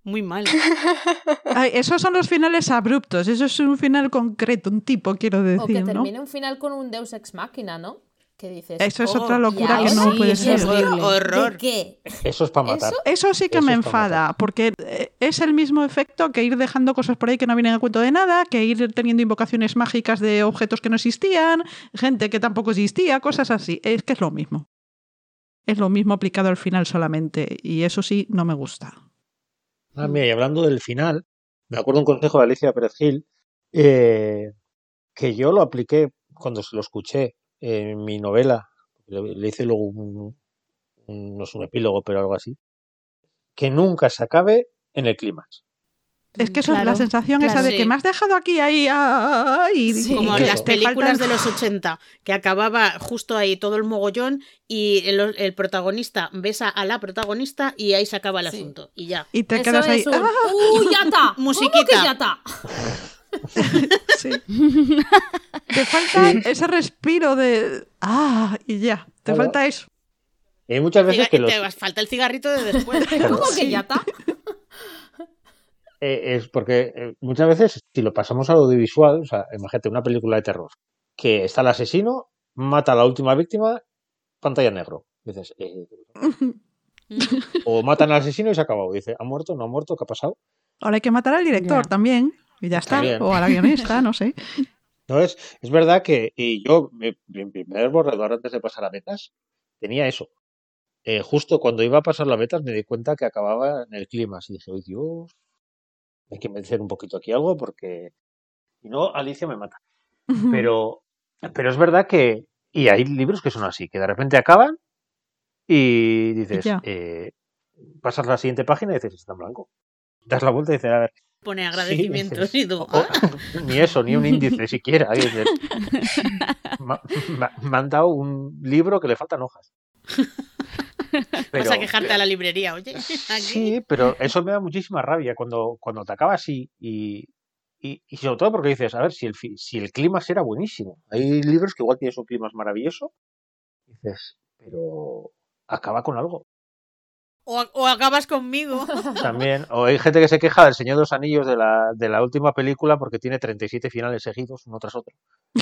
Muy mal. Ay, esos son los finales abruptos, eso es un final concreto, un tipo, quiero O que decir, ¿no? termine un final con un Deus Ex Machina, ¿no? Que dices. Eso es Oh, otra locura ya, que no sí, puede ser. Horror. ¿De qué? Eso es para matar. Eso- Eso sí que Eso me enfada, porque eh, es el mismo efecto que ir dejando cosas por ahí que no vienen a cuento de nada, que ir teniendo invocaciones mágicas de objetos que no existían, gente que tampoco existía, cosas así. Es que es lo mismo. Es lo mismo aplicado al final solamente, y eso sí no me gusta. Ah, mira, y hablando del final, me acuerdo un consejo de Alicia Pérez Gil, eh, que yo lo apliqué cuando se lo escuché en mi novela, le, le hice luego un, un- no es un epílogo, pero algo así, que nunca se acabe en el clímax. Es que eso es Claro, la sensación esa claro. de Sí. que me has dejado aquí, ahí, ahí, Sí. y Como en las películas faltan- de los 80, que acababa justo ahí todo el mogollón y el, el protagonista besa a la protagonista y ahí se acaba el Sí. asunto. Y ya. Y te Eso quedas ahí. un. ¡ah! ¡Uh, ya está! ¿Cómo Musiquita. que ya está? Sí. Te falta ese respiro de. ¡Ah! Y ya. Te Claro. falta eso. Y hay muchas veces Ciga- que los, Te falta el cigarrito de después. ¿Cómo que ya está? Eh, es porque eh, muchas veces, si lo pasamos al audiovisual, o sea, imagínate una película de terror, que está el asesino, mata a la última víctima, pantalla negro. Dices, eh, o matan al asesino y se ha acabado. Dice, ¿ha muerto? ¿No ha muerto? ¿Qué ha pasado? Ahora hay que matar al director Ya. también. Y ya está. También. O al guionista, no sé. No es, es verdad que, y yo, mi, mi primer borrador antes de pasar a metas, tenía eso. Eh, justo cuando iba a pasar la metas me di cuenta que acababa en el clima. Y dije, ¡ay Dios! Hay que vencer un poquito aquí algo porque. Si no, Alicia me mata. Pero, pero es verdad que. Y hay libros que son así, que de repente acaban y dices, eh, pasas la siguiente página y dices, está en blanco. Das la vuelta y dices, a ver, Pone agradecimientos Sí, y tú. o- "Ah". ni eso, ni un índice siquiera. Y dices, "Ma- ma- me han dado un libro que le faltan hojas. Pero, Vas a quejarte a la librería, oye. Aquí. sí, pero eso me da muchísima rabia cuando, cuando te acaba así y, y, y sobre todo porque dices, a ver, si el, si el clima era buenísimo. Hay libros que igual tienes un clima maravilloso. Dices, pero acaba con algo. O, o acabas conmigo. También. O hay gente que se queja del Señor de los Anillos de la, de la última película porque tiene 37 finales seguidos, uno tras otro.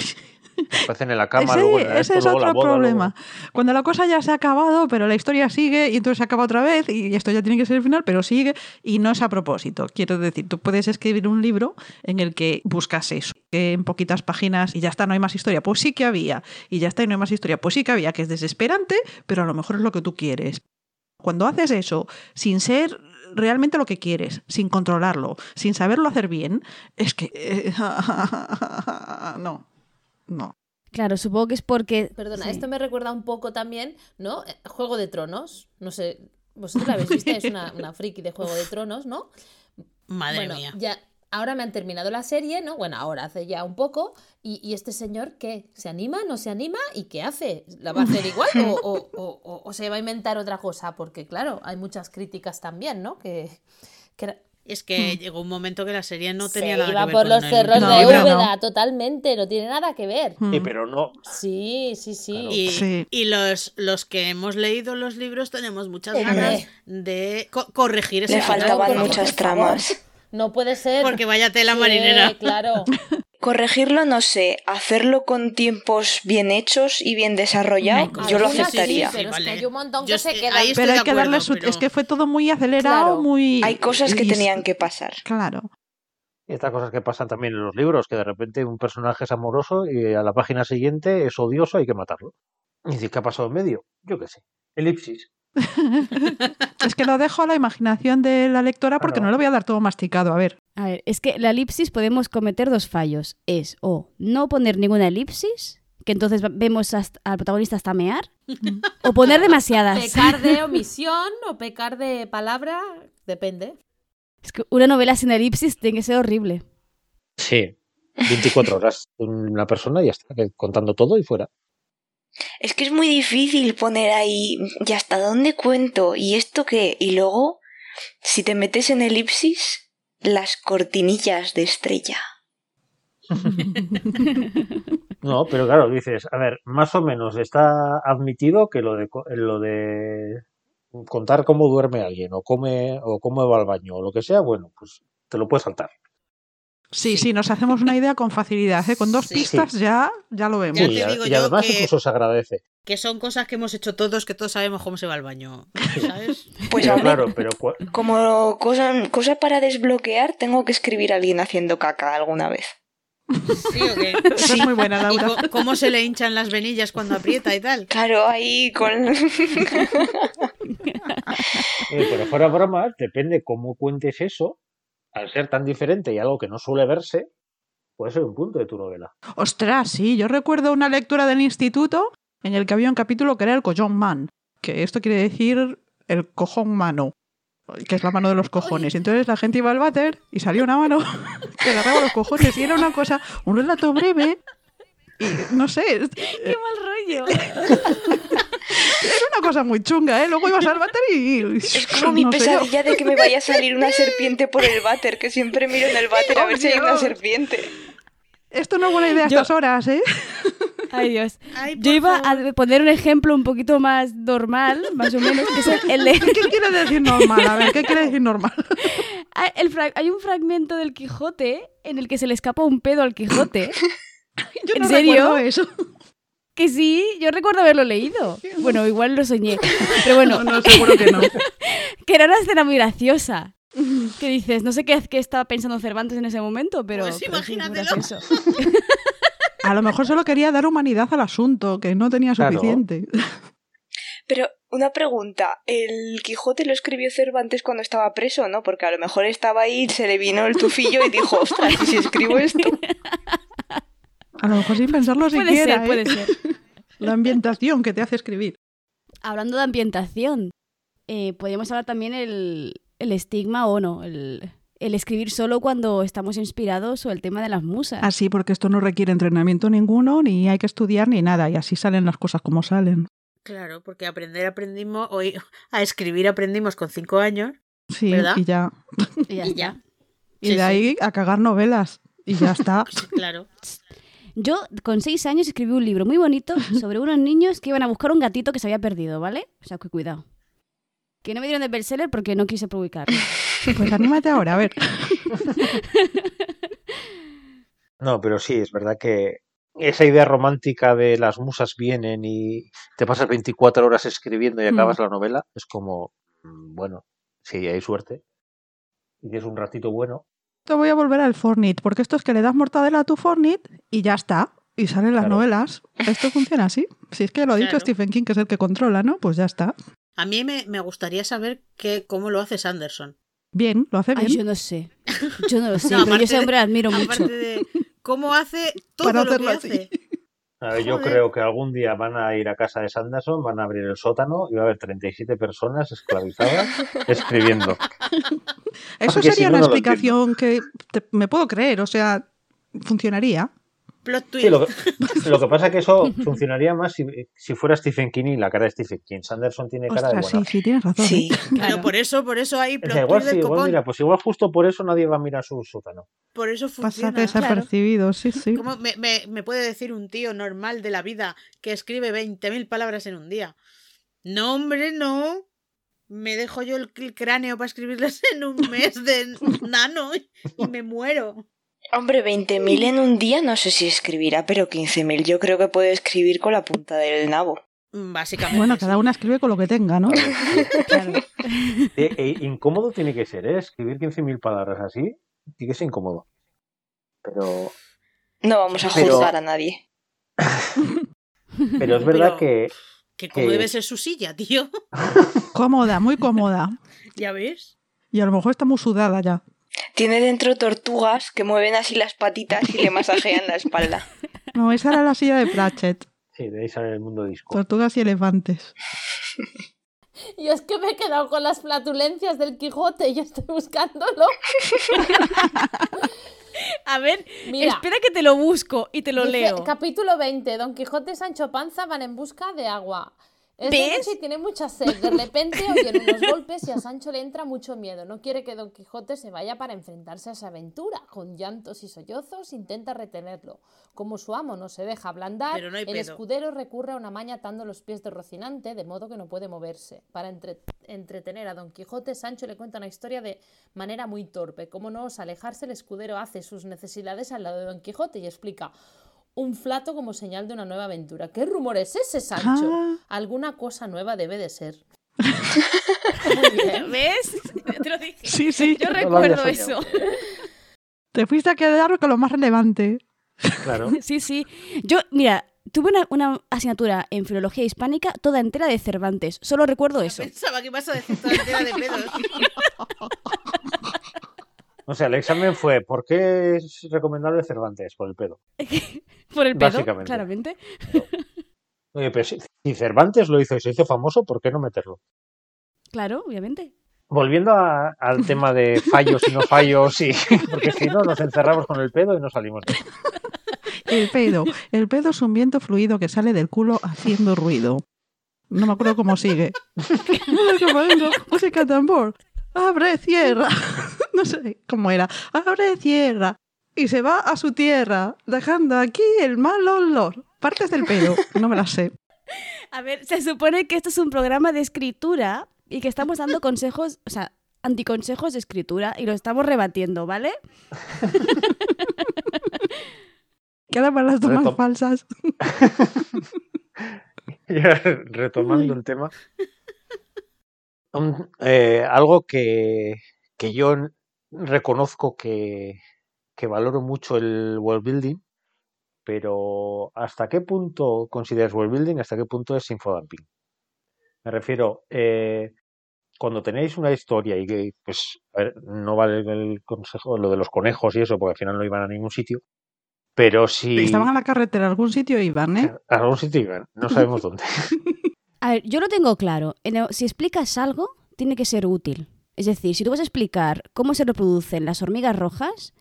Aparecen en la cama, Ese, luego en ese esto, es luego la otro boda, luego- problema. Cuando la cosa ya se ha acabado, pero la historia sigue y entonces se acaba otra vez y esto ya tiene que ser el final, pero sigue y no es a propósito. Quiero decir, tú puedes escribir un libro en el que buscas eso, que en poquitas páginas y ya está, no hay más historia. Pues sí que había y ya está y no hay más historia. Pues sí que había, que es desesperante, pero a lo mejor es lo que tú quieres. Cuando haces eso sin ser realmente lo que quieres, sin controlarlo, sin saberlo hacer bien, es que... eh, no, no. Claro, supongo que es porque. Perdona, sí. esto me recuerda un poco también, ¿no? Juego de Tronos. No sé, vosotros la habéis visto, es una, una friki de Juego de Tronos, ¿no? Madre bueno, mía. ya ahora me han terminado la serie, ¿no? Bueno, ahora hace ya un poco. Y, y este señor, ¿qué? ¿Se anima? ¿No se anima? ¿Y qué hace? ¿La va a hacer igual? ¿O, o- o- o- o se va a inventar otra cosa? Porque, claro, hay muchas críticas también, ¿no? Que, que era- Es que llegó un momento que la serie no tenía se nada iba que ver por con los cerros No, de no. Úbeda, totalmente. No tiene nada que ver. Sí, Mm. pero no. Sí, sí, sí. Claro. Y, Sí. y los, los que hemos leído los libros tenemos muchas ganas de co- corregir ese Le faltaban por muchas por tramas. No puede ser. Porque vaya tela Sí, marinera. Claro. Corregirlo no sé, hacerlo con tiempos bien hechos y bien desarrollados, yo lo aceptaría. sí, pero es que hay un montón que Yo se quedan- Pero hay que darle acuerdo, su... pero- Es que fue todo muy acelerado, Claro. muy... Hay cosas que y- tenían que pasar. Claro. Y estas cosas que pasan también en los libros, que de repente un personaje es amoroso y a la página siguiente es odioso, hay que matarlo. Y dices, ¿qué ha pasado en medio? Yo qué sé. Elipsis. Es que lo dejo a la imaginación de la lectora porque Claro. no lo voy a dar todo masticado. A ver. A ver, es que la elipsis podemos cometer dos fallos. Es o no poner ninguna elipsis, que entonces vemos hasta- al protagonista hasta mear, o poner demasiadas. Pecar de omisión o pecar de palabra, depende. Es que una novela sin elipsis tiene que ser horrible. Sí. 24 horas una persona y ya está, contando todo y fuera. Es que es muy difícil poner ahí, ¿y hasta dónde cuento? ¿Y esto qué? Y luego, si te metes en elipsis, las cortinillas de estrella. No, pero claro, dices, a ver, más o menos está admitido que lo de, lo de contar cómo duerme alguien o come o cómo va al baño o lo que sea, bueno, pues te lo puedes saltar. Sí, sí, nos hacemos una idea con facilidad. ¿eh? Con dos Sí. pistas ya, ya lo vemos. Ya Sí, te digo y yo además que- incluso se agradece. Que son cosas que hemos hecho todos, que todos sabemos cómo se va al baño. ¿Sabes? Pues Pero claro, pero como cosa, cosa para desbloquear, tengo que escribir a alguien haciendo caca alguna vez. Sí, ¿o qué? Esa es muy buena, ¿Y Laura. cómo se le hinchan las venillas cuando aprieta y tal? Claro, ahí con... Eh, pero fuera bromas, depende cómo cuentes eso, al ser tan diferente y algo que no suele verse, puede ser un punto de tu novela. Ostras, sí, yo recuerdo una lectura del instituto en el que había un capítulo que era el collón man, que esto quiere decir el cojón mano, que es la mano de los cojones. Y entonces la gente iba al váter y salió una mano que agarraba los cojones y era una cosa, un relato breve y no sé, ¡Qué mal rollo! era una cosa muy chunga, ¿eh? Luego ibas al váter y... Es como mi no pesadilla de que me vaya a salir una serpiente por el váter, que siempre miro en el váter a ver si hay una serpiente. Esto no es buena idea a Yo- estas horas, ¿eh? Ay, Dios. Ay, Yo iba favor. a poner un ejemplo un poquito más normal, más o menos, que es el, el de- ¿Qué quiere decir normal? A ver, ¿qué quiere decir normal? Ah, el fra- hay un fragmento del Quijote en el que se le escapa un pedo al Quijote. Yo ¿En no serio? recuerdo eso. Que sí, yo recuerdo haberlo leído. Bueno, igual lo soñé. Pero bueno, No, no, seguro que no. que era una escena muy graciosa. Que dices, no sé qué, qué estaba pensando Cervantes en ese momento, pero. Pues pero imagínatelo. A lo mejor solo quería dar humanidad al asunto, que no tenía Claro. suficiente. Pero una pregunta, ¿el Quijote lo escribió Cervantes cuando estaba preso, no? Porque a lo mejor estaba ahí, se le vino el tufillo y dijo, ostras, ¿y si escribo esto? A lo mejor sin pensarlo Puede siquiera. ser, ¿eh? puede ser. La ambientación que te hace escribir. Hablando de ambientación, eh, podríamos hablar también el, el estigma o no, el, el escribir solo cuando estamos inspirados o el tema de las musas. Así, porque esto no requiere entrenamiento ninguno, ni hay que estudiar ni nada, y así salen las cosas como salen. Claro, porque aprender aprendimos, hoy a escribir aprendimos con cinco años. Sí, ¿Verdad? y ya. Y ya Y está. ya. Y Sí, de sí. ahí a cagar novelas. Y ya está. Sí, claro. Yo con seis años escribí un libro muy bonito sobre unos niños que iban a buscar un gatito que se había perdido, ¿vale? O sea, que cuidado. Que no me dieron de bestseller porque no quise publicarlo. Pues anímate ahora, a ver. No, pero sí, es verdad que esa idea romántica de las musas vienen y te pasas 24 horas escribiendo y Mm. acabas la novela, es como, mm, bueno, si hay suerte y tienes un ratito bueno, Te voy a volver al Fortnite, porque esto es que le das mortadela a tu Fortnite y ya está. Y salen las Claro. novelas. Esto funciona así. Si es que lo ha dicho Claro. Stephen King, que es el que controla, ¿no? Pues ya está. A mí me, me gustaría saber que, cómo lo hace Sanderson. Bien, lo hace Ay, bien. yo no sé. Yo no lo sé, No, pero yo de- hombre admiro mucho. Aparte de cómo hace todo Para lo que así. Hace. A ver, yo creo que algún día van a ir a casa de Sanderson, van a abrir el sótano y va a haber 37 personas esclavizadas escribiendo. Eso Porque si sería no, una no explicación que te- me puedo creer, o sea, funcionaría. Plot twist. Sí, lo, que, lo que pasa es que eso funcionaría más si, si fuera Stephen King y la cara de Stephen King. Sanderson tiene cara de buena. sí, sí, tienes razón. Sí, ¿eh? Pero claro. por eso, por eso hay O plot sea, igual twist sí, del igual copón. mira, pues igual justo por eso nadie va a mirar su sótano. Por eso Pasa funciona. desapercibido, sí, sí. ¿Cómo me, me- me puede decir un tío normal de la vida que escribe 20.000 palabras en un día? No, hombre, no. Me dejo yo el, cráneo para escribirlas en un mes de nano y me muero. Hombre, 20.000 en un día no sé si escribirá, pero 15.000 yo creo que puede escribir con la punta del nabo. Mm, Básicamente. Bueno, cada una escribe con lo que tenga, ¿no? Claro. Eh, eh, incómodo tiene que ser, ¿eh? Escribir 15.000 palabras así, tiene que ser incómodo. Pero, No vamos a Pero- juzgar a nadie. pero es verdad Pero- que Que como debe ser su silla, tío. Cómoda, muy cómoda. ¿Ya ves? Y a lo mejor está muy sudada ya. Tiene dentro tortugas que mueven así las patitas y le masajean la espalda. No, esa era la silla de Pratchett. sí, de ahí sale el mundo disco. Tortugas y elefantes. Y es que me he quedado con las flatulencias del Quijote y estoy buscándolo. A ver, Mira. espera que te lo busco y te lo Dice, leo. Capítulo 20. Don Quijote y Sancho Panza van en busca de agua. Es de ¿Ves? tiene mucha sed. De repente oyen unos golpes y a Sancho le entra mucho miedo. No quiere que Don Quijote se vaya para enfrentarse a esa aventura. Con llantos y sollozos intenta retenerlo. Como su amo no se deja ablandar, no el escudero recurre a una maña atando los pies de Rocinante, de modo que no puede moverse. Para entre- entretener a Don Quijote, Sancho le cuenta una historia de manera muy torpe. Como no os alejarse, el escudero hace sus necesidades al lado de Don Quijote y explica un flato como señal de una nueva aventura. ¿Qué rumor es ese, Sancho? Ah. Alguna cosa nueva debe de ser. Muy bien. ¿Ves? Te lo dije. Sí, sí. Yo No recuerdo eso. Te fuiste a quedar con lo más relevante. Claro. Sí, sí. Yo, mira, tuve una, una asignatura en filología hispánica toda entera de Cervantes. Solo recuerdo eso. Pensaba que ibas a decir toda entera de pedos. O sea, el examen fue ¿por qué es recomendable Cervantes? Por el pedo. Por el pedo, Básicamente. claramente. Oye, pero si, si Cervantes lo hizo y se hizo famoso, ¿por qué no meterlo? Claro, obviamente. Volviendo a- al tema de fallos y no fallos, y, porque si no nos encerramos con el pedo y no salimos de. El pedo. El pedo es un viento fluido que sale del culo haciendo ruido. No me acuerdo cómo sigue. Música tambor. Abre, cierra. No sé cómo era. Abre, cierra. Y se va a su tierra, dejando aquí el mal olor. Partes del pedo. No me las sé. A ver, se supone que esto es un programa de escritura y que estamos dando consejos, o sea, anticonsejos de escritura y lo estamos rebatiendo, ¿vale? Quedan para las tomas Retom- falsas. Ya, Retomando el tema. Un- eh, algo que, que yo reconozco que, que valoro mucho el world building, pero ¿hasta qué punto consideras world building? ¿Hasta qué punto es infodumping? Me refiero, eh, cuando tenéis una historia y que, pues, a ver, no vale el consejo, lo de los conejos y eso, porque al final no iban a ningún sitio, pero si Estaban a la carretera, a algún sitio iban, ¿eh? a algún sitio iban, no sabemos dónde. A ver, yo lo tengo claro. Si explicas algo, tiene que ser útil. Es decir, si tú vas a explicar cómo se reproducen las hormigas rojas,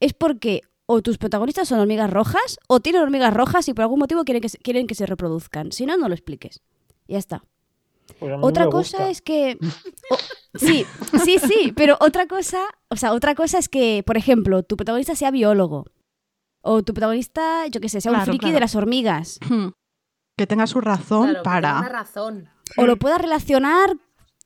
es porque o tus protagonistas son hormigas rojas o tienen hormigas rojas y por algún motivo quieren que se, quieren que se reproduzcan. Si no, no lo expliques. Ya está. Pues Otra cosa gusta. es que. sí, sí, sí, pero otra cosa. O sea, otra cosa es que, por ejemplo, tu protagonista sea biólogo. O tu protagonista, yo qué sé, sea un friki claro. de las hormigas. Que tenga su razón Claro, que para. una razón. O lo pueda relacionar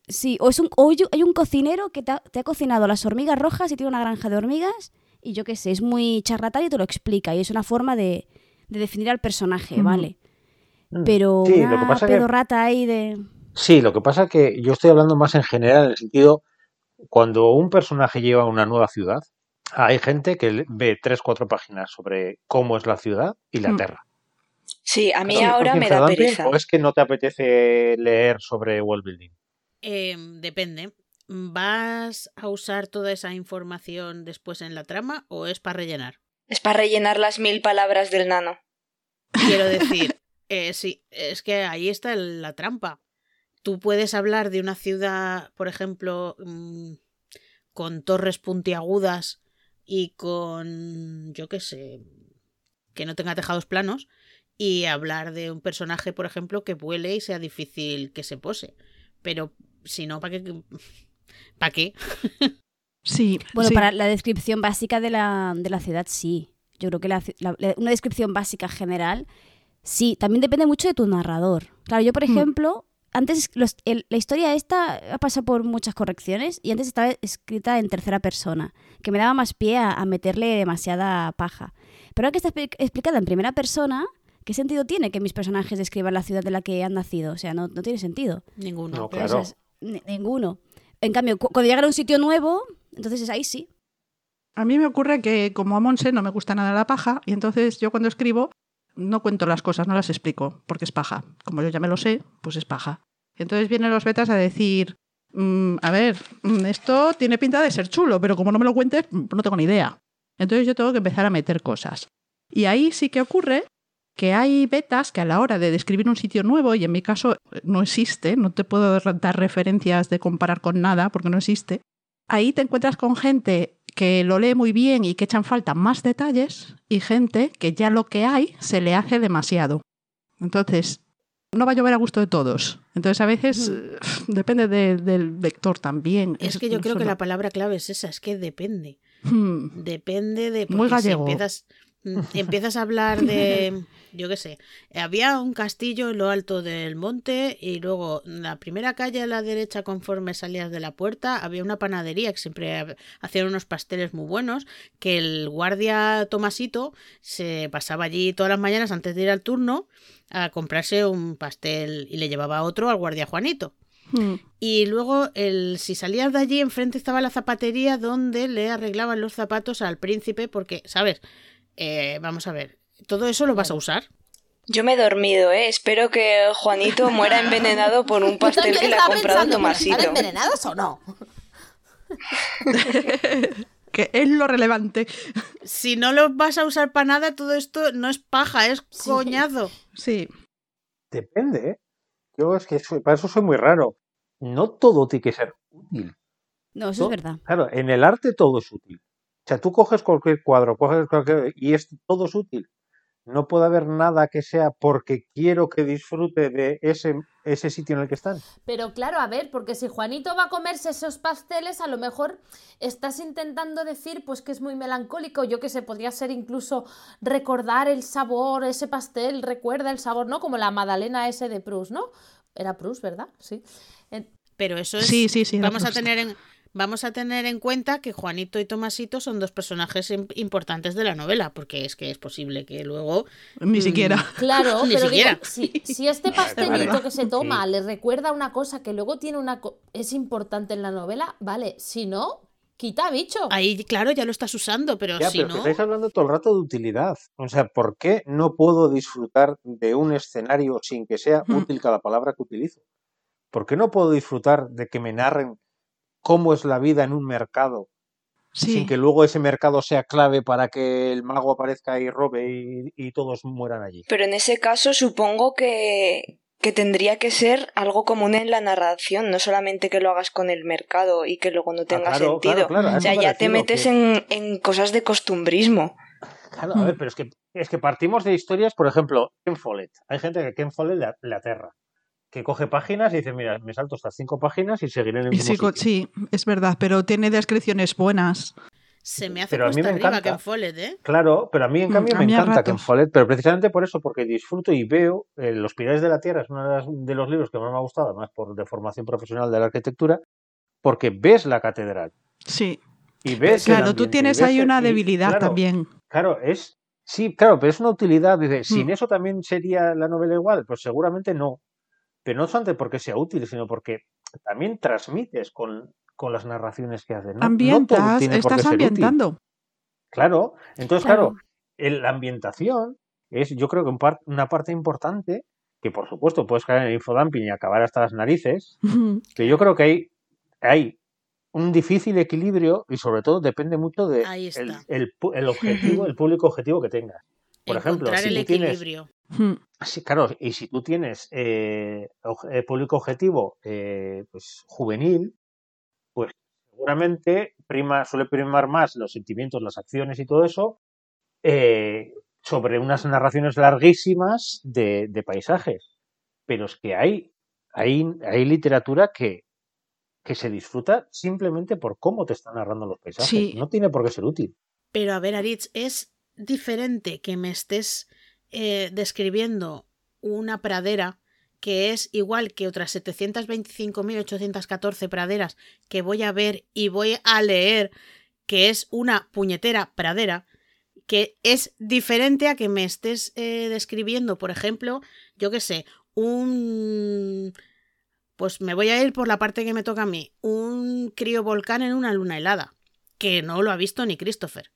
Sí, o, es un, o hay un cocinero que te ha, te ha cocinado las hormigas rojas y tiene una granja de hormigas y yo qué sé, es muy charlatán y te lo explica y es una forma de, de definir al personaje. ¿vale? Mm. Pero Sí, lo una que pasa que- pedorrata ahí de... Sí, lo que pasa es que yo estoy hablando más en general, en el sentido, cuando un personaje lleva a una nueva ciudad, hay gente que ve tres, cuatro páginas sobre cómo es la ciudad y la Mm. aterra. Sí, a mí Claro, ahora ¿porque me da pereza. ¿O es que no te apetece leer sobre world building? Eh, depende. ¿Vas a usar toda esa información después en la trama o es para rellenar? Es para rellenar las mil palabras del nano. Quiero decir, eh, sí, es que ahí está el- la trampa. Tú puedes hablar de una ciudad, por ejemplo, mm, con torres puntiagudas y con, yo qué sé, que no tenga tejados planos, y hablar de un personaje, por ejemplo, que vuele y sea difícil que se pose. Pero si no, ¿para qué? ¿Para qué? Sí, Bueno, sí. para la descripción básica de la, de la ciudad, sí. Yo creo que la ci- la- la- una descripción básica general, sí. También depende mucho de tu narrador. Claro, yo, por Hmm. ejemplo, antes los- el- la historia esta ha pasado por muchas correcciones y antes estaba escrita en tercera persona, que me daba más pie a, a meterle demasiada paja. Pero ahora que está expli- explicada en primera persona, ¿qué sentido tiene que mis personajes describan la ciudad de la que han nacido? O sea, no, no tiene sentido. Ninguno. No, O claro. sea, ninguno. En cambio, cu- cuando llegan a un sitio nuevo, entonces es ahí sí. A mí me ocurre que como a Monse no me gusta nada la paja y entonces yo cuando escribo no cuento las cosas, no las explico, porque es paja. Como yo ya me lo sé, pues es paja. Entonces vienen los betas a decir, "Mm, a ver, mm, esto tiene pinta de ser chulo, pero como no me lo cuentes, no tengo ni idea. Entonces yo tengo que empezar a meter cosas. Y ahí sí que ocurre que hay betas que a la hora de describir un sitio nuevo, y en mi caso eh, no existe, no te puedo dar referencias de comparar con nada, porque no existe, ahí te encuentras con gente que lo lee muy bien y que echan falta más detalles y gente que ya lo que hay se le hace demasiado. Entonces, no va a llover a gusto de todos. Entonces, a veces eh, depende de- del lector también. Es que yo creo que la palabra clave es esa, es que depende. Hmm, Depende de. Muy si empiezas, empiezas a hablar de. Yo qué sé. Había un castillo en lo alto del monte y luego la primera calle a la derecha, conforme salías de la puerta, había una panadería que siempre ha- hacían unos pasteles muy buenos. Que el guardia Tomasito se pasaba allí todas las mañanas antes de ir al turno a comprarse un pastel y le llevaba otro al guardia Juanito. hmm. Y luego, el, si salías de allí, enfrente estaba la zapatería donde le arreglaban los zapatos al príncipe, porque, ¿sabes? Eh, vamos a ver, ¿todo eso lo vas a usar? Yo me he dormido, ¿eh? Espero que Juanito muera envenenado por un pastel que le ha comprado pensando, ¿pero Tomasito. ¿Están envenenados o no? que es lo relevante. Si no lo vas a usar para nada, todo esto no es paja, es Sí. coñazo. Sí. Depende, ¿eh? Yo es que soy- para eso soy muy raro. No todo tiene que ser útil. No, eso ¿no? es verdad. Claro, en el arte todo es útil. O sea, tú coges cualquier cuadro, coges cualquier... y es todo es útil. No puede haber nada que sea porque quiero que disfrute de ese, ese sitio en el que están. Pero claro, a ver, porque si Juanito va a comerse esos pasteles, a lo mejor estás intentando decir pues que es muy melancólico. Yo que sé, podría ser incluso recordar el sabor, ese pastel, recuerda el sabor, ¿no? Como la magdalena ese de Proust, ¿no? Era Proust, ¿verdad? Sí. Pero eso es. Sí, sí, sí, Vamos a tener en. Vamos a tener en cuenta que Juanito y Tomasito son dos personajes im- importantes de la novela, porque es que es posible que luego Ni Mm. siquiera. Claro, Ni pero digo, siquiera. si, si este pastelito que se toma le recuerda una cosa que luego tiene una co- es importante en la novela, vale, si no, quita bicho. ahí, claro, ya lo estás usando, pero Ya, si pero no. estáis hablando todo el rato de utilidad. O sea, ¿por qué no puedo disfrutar de un escenario sin que sea útil cada palabra que utilizo? ¿Por qué no puedo disfrutar de que me narren cómo es la vida en un mercado Sí. sin que luego ese mercado sea clave para que el mago aparezca y robe y, y todos mueran allí? Pero en ese caso supongo que, que tendría que ser algo común en la narración, no solamente que lo hagas con el mercado y que luego no tenga Ah, claro, sentido. claro, claro, a o sea, ya te metes que- en, en cosas de costumbrismo. Claro, a ver, pero es que, es que partimos de historias, por ejemplo, Ken Follett. Hay gente que Ken Follett le, le aterra. Que coge páginas y dice, mira, me salto estas cinco páginas y seguiré en el Y mismo sí, co- sitio. sí, es verdad, pero tiene descripciones buenas. se me hace Pero a mí me encanta. que en Follett, ¿eh? Claro, pero a mí en Mm, cambio me encanta que en ratos. Follett, pero precisamente por eso, porque disfruto y veo eh, Los Pilares de la Tierra, es uno de, las- de los libros que más me ha gustado, además por de formación profesional de la arquitectura, porque ves la catedral Sí, y ves claro, tú ambiente, tienes ahí el- una y, debilidad claro, también. Claro, es sí, claro, pero es una utilidad. Dice, sin Mm. eso también sería la novela igual, pues seguramente no. Pero no solamente porque sea útil, sino porque también transmites con, con las narraciones que haces. No, Ambientas, tiene por qué estás ser útil. ambientando. Claro, entonces, claro, Claro. el- la ambientación es, yo creo que un par- una parte importante, que por supuesto puedes caer en el infodumping y acabar hasta las narices, que yo creo que hay, hay un difícil equilibrio y sobre todo depende mucho de Ahí el, el objetivo, el público objetivo que tengas. Por ejemplo, si el tú tienes, equilibrio. sí, claro, y si tú tienes eh, eh, público objetivo eh, pues juvenil, pues seguramente prima, suele primar más los sentimientos, las acciones y todo eso eh, sobre unas narraciones larguísimas de, de paisajes. Pero es que hay, hay, hay literatura que, que se disfruta simplemente por cómo te están narrando los paisajes. Sí. No tiene por qué ser útil. Pero a ver, Aritz, es diferente que me estés eh, describiendo una pradera que es igual que otras 725.814 praderas que voy a ver y voy a leer que es una puñetera pradera, que es diferente a que me estés eh, describiendo, por ejemplo, yo qué sé, un... Pues me voy a ir por la parte que me toca a mí, un criovolcán en una luna helada, que no lo ha visto ni Christopher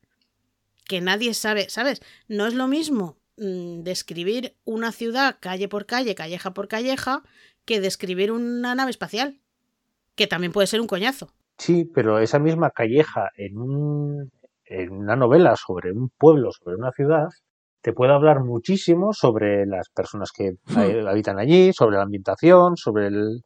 que nadie sabe, ¿sabes? No es lo mismo mm, describir una ciudad calle por calle, calleja por calleja, que describir una nave espacial, que también puede ser un coñazo. Sí, pero esa misma calleja en, un, en una novela sobre un pueblo, sobre una ciudad, te puede hablar muchísimo sobre las personas que eh, habitan allí, sobre la ambientación, sobre el,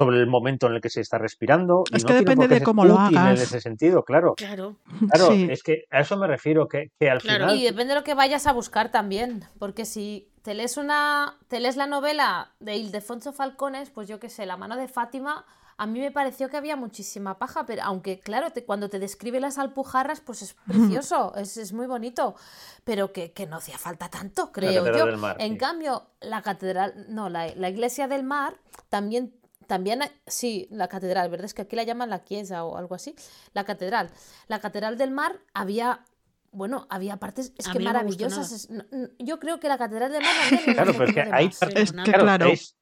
sobre el momento en el que se está respirando. y Es no que depende de cómo lo hagas. En ese sentido, claro. Claro. Claro, Sí. es que a eso me refiero, que, que al Claro. final... Y depende de lo que vayas a buscar también, porque si te lees una, te lees la novela de Ildefonso Falcones, pues yo qué sé, La mano de Fátima, a mí me pareció que había muchísima paja, pero aunque claro, te- cuando te describe las alpujarras, pues es precioso, es, es muy bonito, pero que, que no hacía falta tanto, creo Catedral yo. del Mar, en sí. cambio, la catedral, no, la, la iglesia del mar también también, hay- sí, la catedral, ¿verdad? Es que aquí la llaman la chiesa o algo así. La catedral. La catedral del mar había, bueno, había partes, es que no maravillosas. es- no- no- yo creo que la catedral del mar Claro, pero es que de hay partes- Es que Claro, claro. es-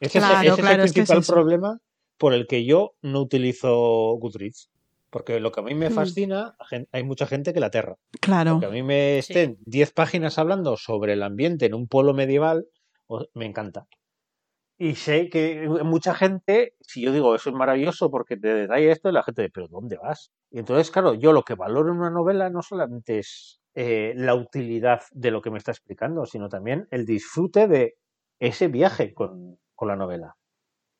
ese es- Claro, ese es claro, el es que es principal problema por el que yo no utilizo Goodreads. Porque lo que a mí me Mm. fascina, hay mucha gente que la aterra. Claro. Que a mí me Sí. estén 10 páginas hablando sobre el ambiente en un pueblo medieval, me encanta. Y sé que mucha gente, si yo digo eso es maravilloso porque te detalla esto, la gente dice, pero ¿dónde vas? Y entonces, claro, yo lo que valoro en una novela no solamente es eh, la utilidad de lo que me está explicando, sino también el disfrute de ese viaje con, con la novela.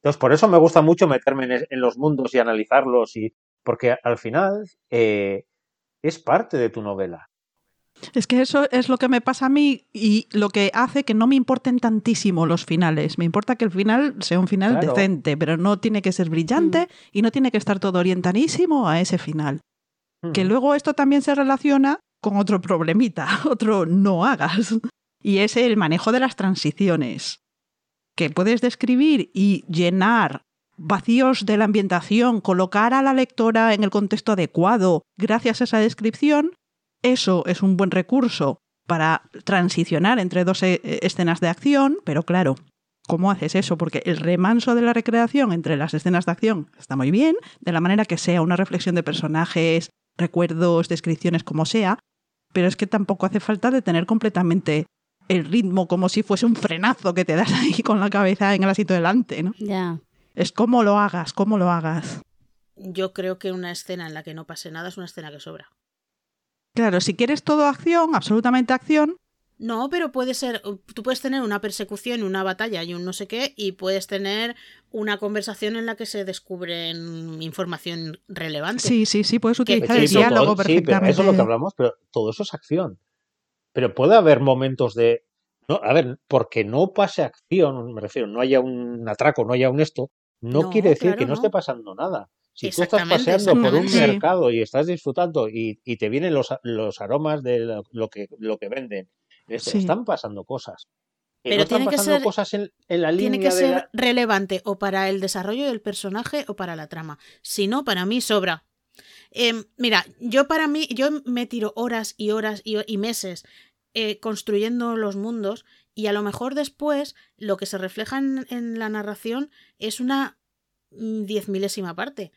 Entonces, por eso me gusta mucho meterme en, en los mundos y analizarlos, y porque al final eh, es parte de tu novela. Es que eso es lo que me pasa a mí y lo que hace que no me importen tantísimo los finales. Me importa que el final sea un final Claro. decente, pero no tiene que ser brillante y no tiene que estar todo orientadísimo a ese final. Que Mm. luego esto también se relaciona con otro problemita, otro no hagas. Y es el manejo de las transiciones. Que puedes describir y llenar vacíos de la ambientación, colocar a la lectora en el contexto adecuado gracias a esa descripción. Eso es un buen recurso para transicionar entre dos eh, escenas de acción, pero claro, ¿cómo haces eso? Porque el remanso de la recreación entre las escenas de acción está muy bien, de la manera que sea una reflexión de personajes, recuerdos, descripciones, como sea, pero es que tampoco hace falta detener completamente el ritmo como si fuese un frenazo que te das ahí con la cabeza en el asiento delante, ¿no? Ya. Es cómo lo hagas, cómo lo hagas. Yo creo que una escena en la que no pase nada es una escena que sobra. Claro, si quieres todo acción, absolutamente acción, No, pero puede ser, tú puedes tener una persecución, una batalla y un no sé qué, y puedes tener una conversación en la que se descubren información relevante. sí, sí, sí, puedes utilizar el diálogo todo- sí, pero perfectamente. eso es lo que hablamos, pero todo eso es acción. Pero puede haber momentos de. No, a ver, porque no pase acción, me refiero, no haya un atraco, no haya un esto, no, No, quiere decir claro, que no, no. esté pasando nada. Si tú estás paseando por un. Sí. mercado y estás disfrutando y, y te vienen los, los aromas de lo, lo que, lo que venden, Sí. están pasando cosas. Y Pero no tiene que ser- cosas en, en la Tiene línea que ser la- relevante o para el desarrollo del personaje o para la trama. Si no, para mí sobra. Em, mira, yo para mí, yo me tiro horas y horas y, y meses eh, construyendo los mundos y a lo mejor después lo que se refleja en, en la narración es una diez milésima parte.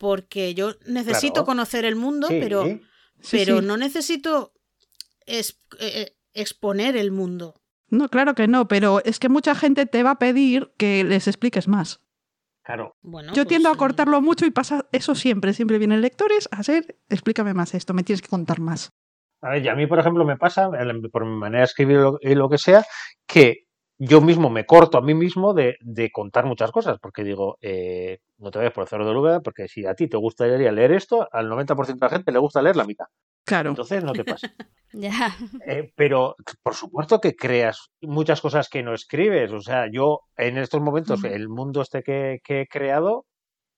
Porque yo necesito Claro. conocer el mundo, Sí, pero, Sí, pero sí. no necesito es- eh, exponer el mundo. No, claro que no, pero es que mucha gente te va a pedir que les expliques más. Claro, Bueno, Yo pues, tiendo a cortarlo mucho y pasa eso siempre. Siempre vienen lectores a ser, explícame más esto, me tienes que contar más. A ver, y a mí, por ejemplo, me pasa, por mi manera de escribir lo- y lo que sea, que yo mismo me corto a mí mismo de, de contar muchas cosas, porque digo, eh, no te vayas por el cerro de Úbeda, porque si a ti te gustaría leer esto, al 90% de la gente le gusta leer la mitad. Claro. Entonces no te pasa. Ya. Eh, pero por supuesto que creas muchas cosas que no escribes. O sea, yo en estos momentos, el mundo este que, que he creado,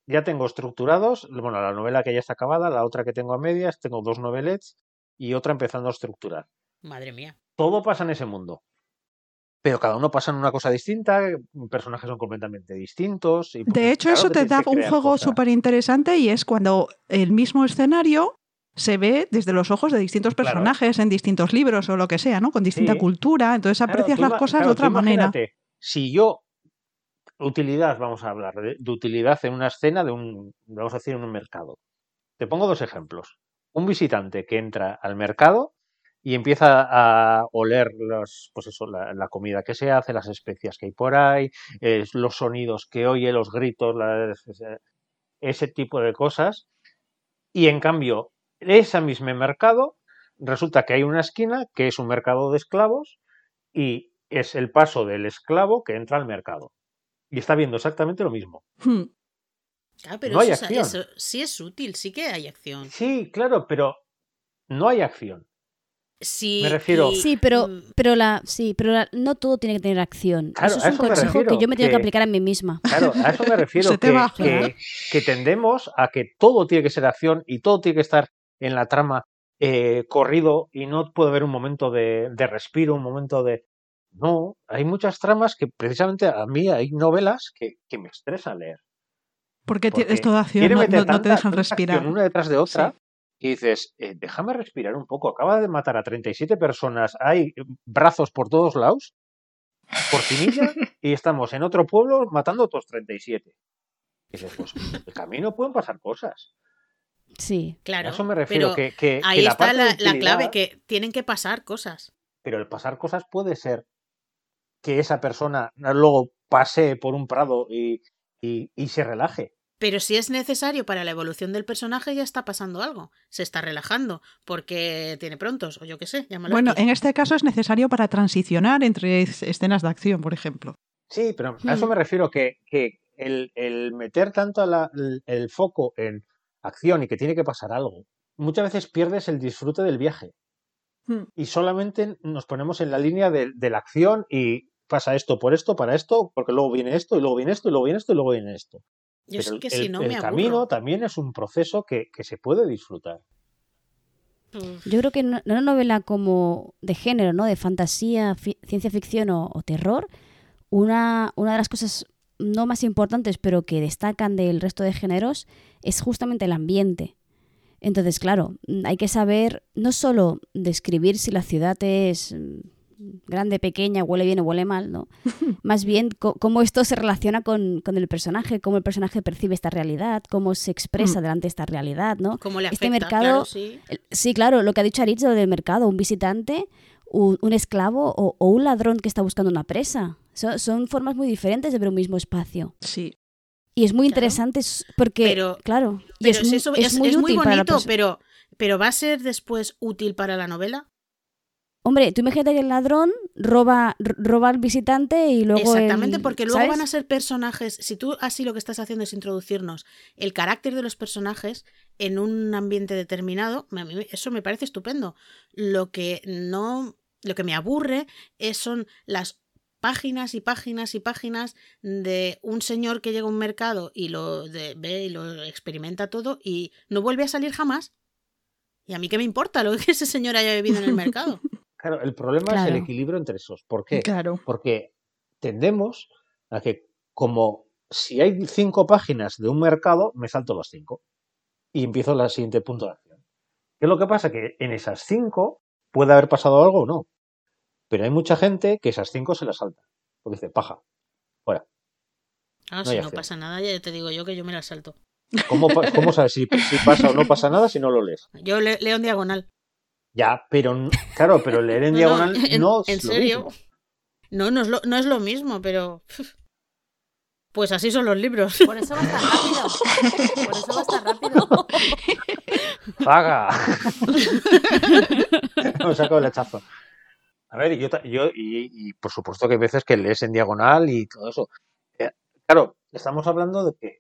ya tengo estructurados, bueno, la novela que ya está acabada, la otra que tengo a medias, tengo dos novelets y otra empezando a estructurar. Madre mía. Todo pasa en ese mundo. Pero cada uno pasa en una cosa distinta, personajes son completamente distintos. Y pues, De hecho, claro eso te da un juego súper interesante y es cuando el mismo escenario se ve desde los ojos de distintos Claro. personajes en distintos libros o lo que sea, ¿no? Con distinta Sí. cultura, entonces Claro, aprecias tú las cosas de otra manera. Si yo, utilidad, vamos a hablar de, de utilidad en una escena de un, vamos a decir, en un mercado. Te pongo dos ejemplos. Un visitante que entra al mercado y empieza a oler los, pues eso, la, la comida que se hace, las especias que hay por ahí, eh, los sonidos que oye, los gritos, ese tipo de cosas. Y en cambio, ese mismo mercado, resulta que hay una esquina que es un mercado de esclavos y es el paso del esclavo que entra al mercado. Y está viendo exactamente lo mismo. Hmm. Claro, pero No eso, acción. eso sí es útil, sí que hay acción. Sí, claro, pero no hay acción. Sí, Me refiero- y- Sí, pero, mm, pero, la, sí, pero la- no todo tiene que tener acción. Claro, eso es a un eso me consejo que yo me tengo que que- aplicar a mí misma. Claro, a eso me refiero, que, que, que tendemos a que todo tiene que ser acción y todo tiene que estar en la trama eh, corrido y no puede haber un momento de, de respiro, un momento de... No, hay muchas tramas que precisamente a mí hay novelas que, que me estresa leer. Porque, Porque es toda acción, no, no- no te dejan respirar. una detrás de otra Sí. Y dices, eh, déjame respirar un poco. Acaba de matar a 37 personas, hay brazos por todos lados, por Pinilla, y estamos en otro pueblo matando a otros 37. Y dices, pues en el camino pueden pasar cosas. Sí. claro. a eso me refiero, pero que, que- que ahí la está la, la clave, que tienen que pasar cosas. Pero el pasar cosas puede ser que esa persona luego pase por un prado y, y- y se relaje. Pero si es necesario para la evolución del personaje, ya está pasando algo. Se está relajando porque tiene prontos, o yo qué sé, llámalo Bueno, en este caso es necesario para transicionar entre es- escenas de acción, por ejemplo. Sí, pero a eso Hmm. me refiero que, que el, el meter tanto la- el, el foco en acción y que tiene que pasar algo, muchas veces pierdes el disfrute del viaje. Hmm. Y solamente nos ponemos en la línea de, de la acción y pasa esto por esto, para esto, porque luego viene esto, y luego viene esto, y luego viene esto, y luego viene esto. Yo Pero es el, que si no el me camino también es un proceso que, que se puede disfrutar. Yo creo que en una novela como de género, ¿no? De fantasía, fi- ciencia ficción o, o terror, una, una de las cosas no más importantes, pero que destacan del resto de géneros, es justamente el ambiente. Entonces, claro, hay que saber no solo describir si la ciudad es mm, grande, pequeña, huele bien o huele mal, ¿no? Más bien cómo esto se relaciona con, con el personaje, cómo el personaje percibe esta realidad, cómo se expresa Mm. delante de esta realidad, ¿no? ¿Cómo le Este mercado- Claro, sí. El- Sí, claro, lo que ha dicho Aritz, lo del mercado, un visitante, un, un esclavo o, o un ladrón que está buscando una presa. So- son formas muy diferentes de ver un mismo espacio. Sí. Y es muy Claro. interesante porque, Pero- claro, y Pero es, si mu- eso es es, muy es muy útil para la bonito, perso- pero, pero ¿va a ser después útil para la novela? Hombre, tú imagínate que el ladrón roba, roba al visitante y luego Exactamente, el- porque luego ¿sabes? van a ser personajes. Si tú así lo que estás haciendo es introducirnos el carácter de los personajes en un ambiente determinado, a mí eso me parece estupendo. Lo que no, lo que me aburre es, son las páginas y páginas y páginas de un señor que llega a un mercado y lo de- ve y lo experimenta todo y no vuelve a salir jamás. Y a mí qué me importa lo que ese señor haya bebido en el mercado. Claro, el problema es el equilibrio entre esos. ¿Por qué? Claro. Porque tendemos a que como si hay cinco páginas de un mercado, me salto las cinco y empiezo el siguiente punto de acción. ¿Qué es lo que pasa? Que en esas cinco puede haber pasado algo o no. Pero hay mucha gente que esas cinco se las salta. Porque dice, paja, fuera. Ah, No si no acción. pasa nada, ya te digo yo que yo me la salto. ¿Cómo, cómo sabes si, si pasa o no pasa nada si no lo lees? Yo le- leo en diagonal. Ya, pero claro, pero leer en No, no, diagonal en- no en es lo serio. mismo. No, no es lo, no es lo mismo, pero. Pues así son los libros. Por eso vas tan rápido. Por eso vas tan rápido. ¡Paga! Me saco el hachazo. A ver, yo, yo y, y por supuesto que hay veces que lees en diagonal y todo eso. Eh, Claro, estamos hablando de que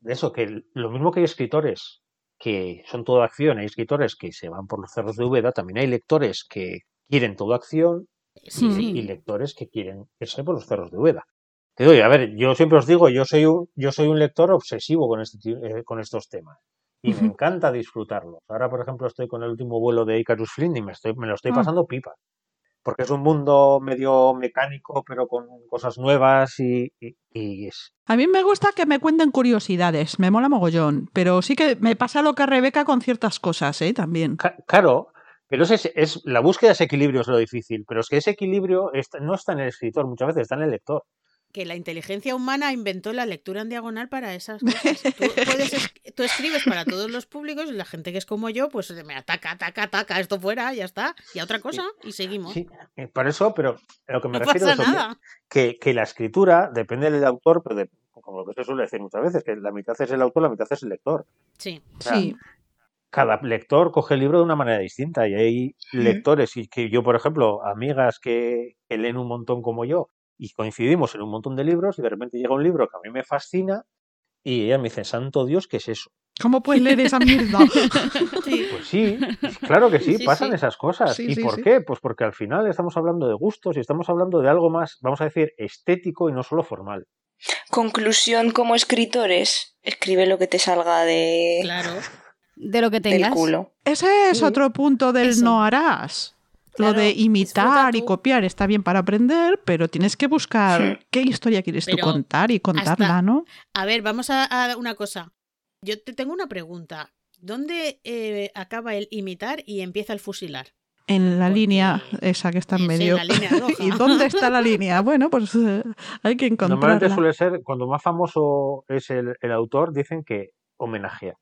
de eso, que lo mismo que hay escritores que son todo acción, hay escritores que se van por los cerros de Úbeda, también hay lectores que quieren todo acción Sí, sí. y lectores que quieren irse por los cerros de Úbeda. Te doy, a ver, yo siempre os digo, yo soy un, yo soy un lector obsesivo con, este, eh, con estos temas y me encanta disfrutarlos. Ahora, por ejemplo, estoy con el último vuelo de Icarus Flynn y me, estoy, me lo estoy Ah. pasando pipa. Porque es un mundo medio mecánico, pero con cosas nuevas y, y- y es, A mí me gusta que me cuenten curiosidades, me mola mogollón, pero sí que me pasa lo que a Rebeca con ciertas cosas, ¿eh? También. Ca- Claro, pero es, es la búsqueda de ese equilibrio es lo difícil, pero es que ese equilibrio está- no está en el escritor, muchas veces está en el lector. Que la inteligencia humana inventó la lectura en diagonal para esas cosas. Tú, puedes es- tú escribes para todos los públicos y la gente que es como yo, pues me ataca, ataca, ataca, esto fuera, ya está. Y a otra cosa, y seguimos. Sí, eh, por eso, pero a lo que me no refiero es que- que, que la escritura depende del autor, pero de- como lo que se suele decir muchas veces, que la mitad es el autor, la mitad es el lector. Sí. O sea, Sí. Cada lector coge el libro de una manera distinta y hay lectores y que yo, por ejemplo, amigas que, que leen un montón como yo y coincidimos en un montón de libros y de repente llega un libro que a mí me fascina y ella me dice, santo Dios, ¿qué es eso? ¿Cómo puedes leer esa mierda? Sí. Pues sí, claro que sí, Sí, pasan sí. esas cosas. Sí, ¿Y sí, por sí. qué? Pues porque al final estamos hablando de gustos y estamos hablando de algo más, vamos a decir, estético y no solo formal. Conclusión como escritores, escribe lo que te salga de Claro. De lo que del tengas. culo. Ese es Sí. otro punto del Eso. no harás. Claro, lo de imitar y copiar está bien para aprender, pero tienes que buscar Sí. qué historia quieres tú contar y contarla, hasta- ¿no? A ver, vamos a, a una cosa. Yo te tengo una pregunta. ¿Dónde eh, acaba el imitar y empieza el fusilar? En la Porque- línea esa que está en Sí, medio. la línea roja. ¿Y dónde está la línea? Bueno, pues eh, hay que Normalmente encontrarla. suele ser, cuando más famoso es el, el autor, dicen que homenajea.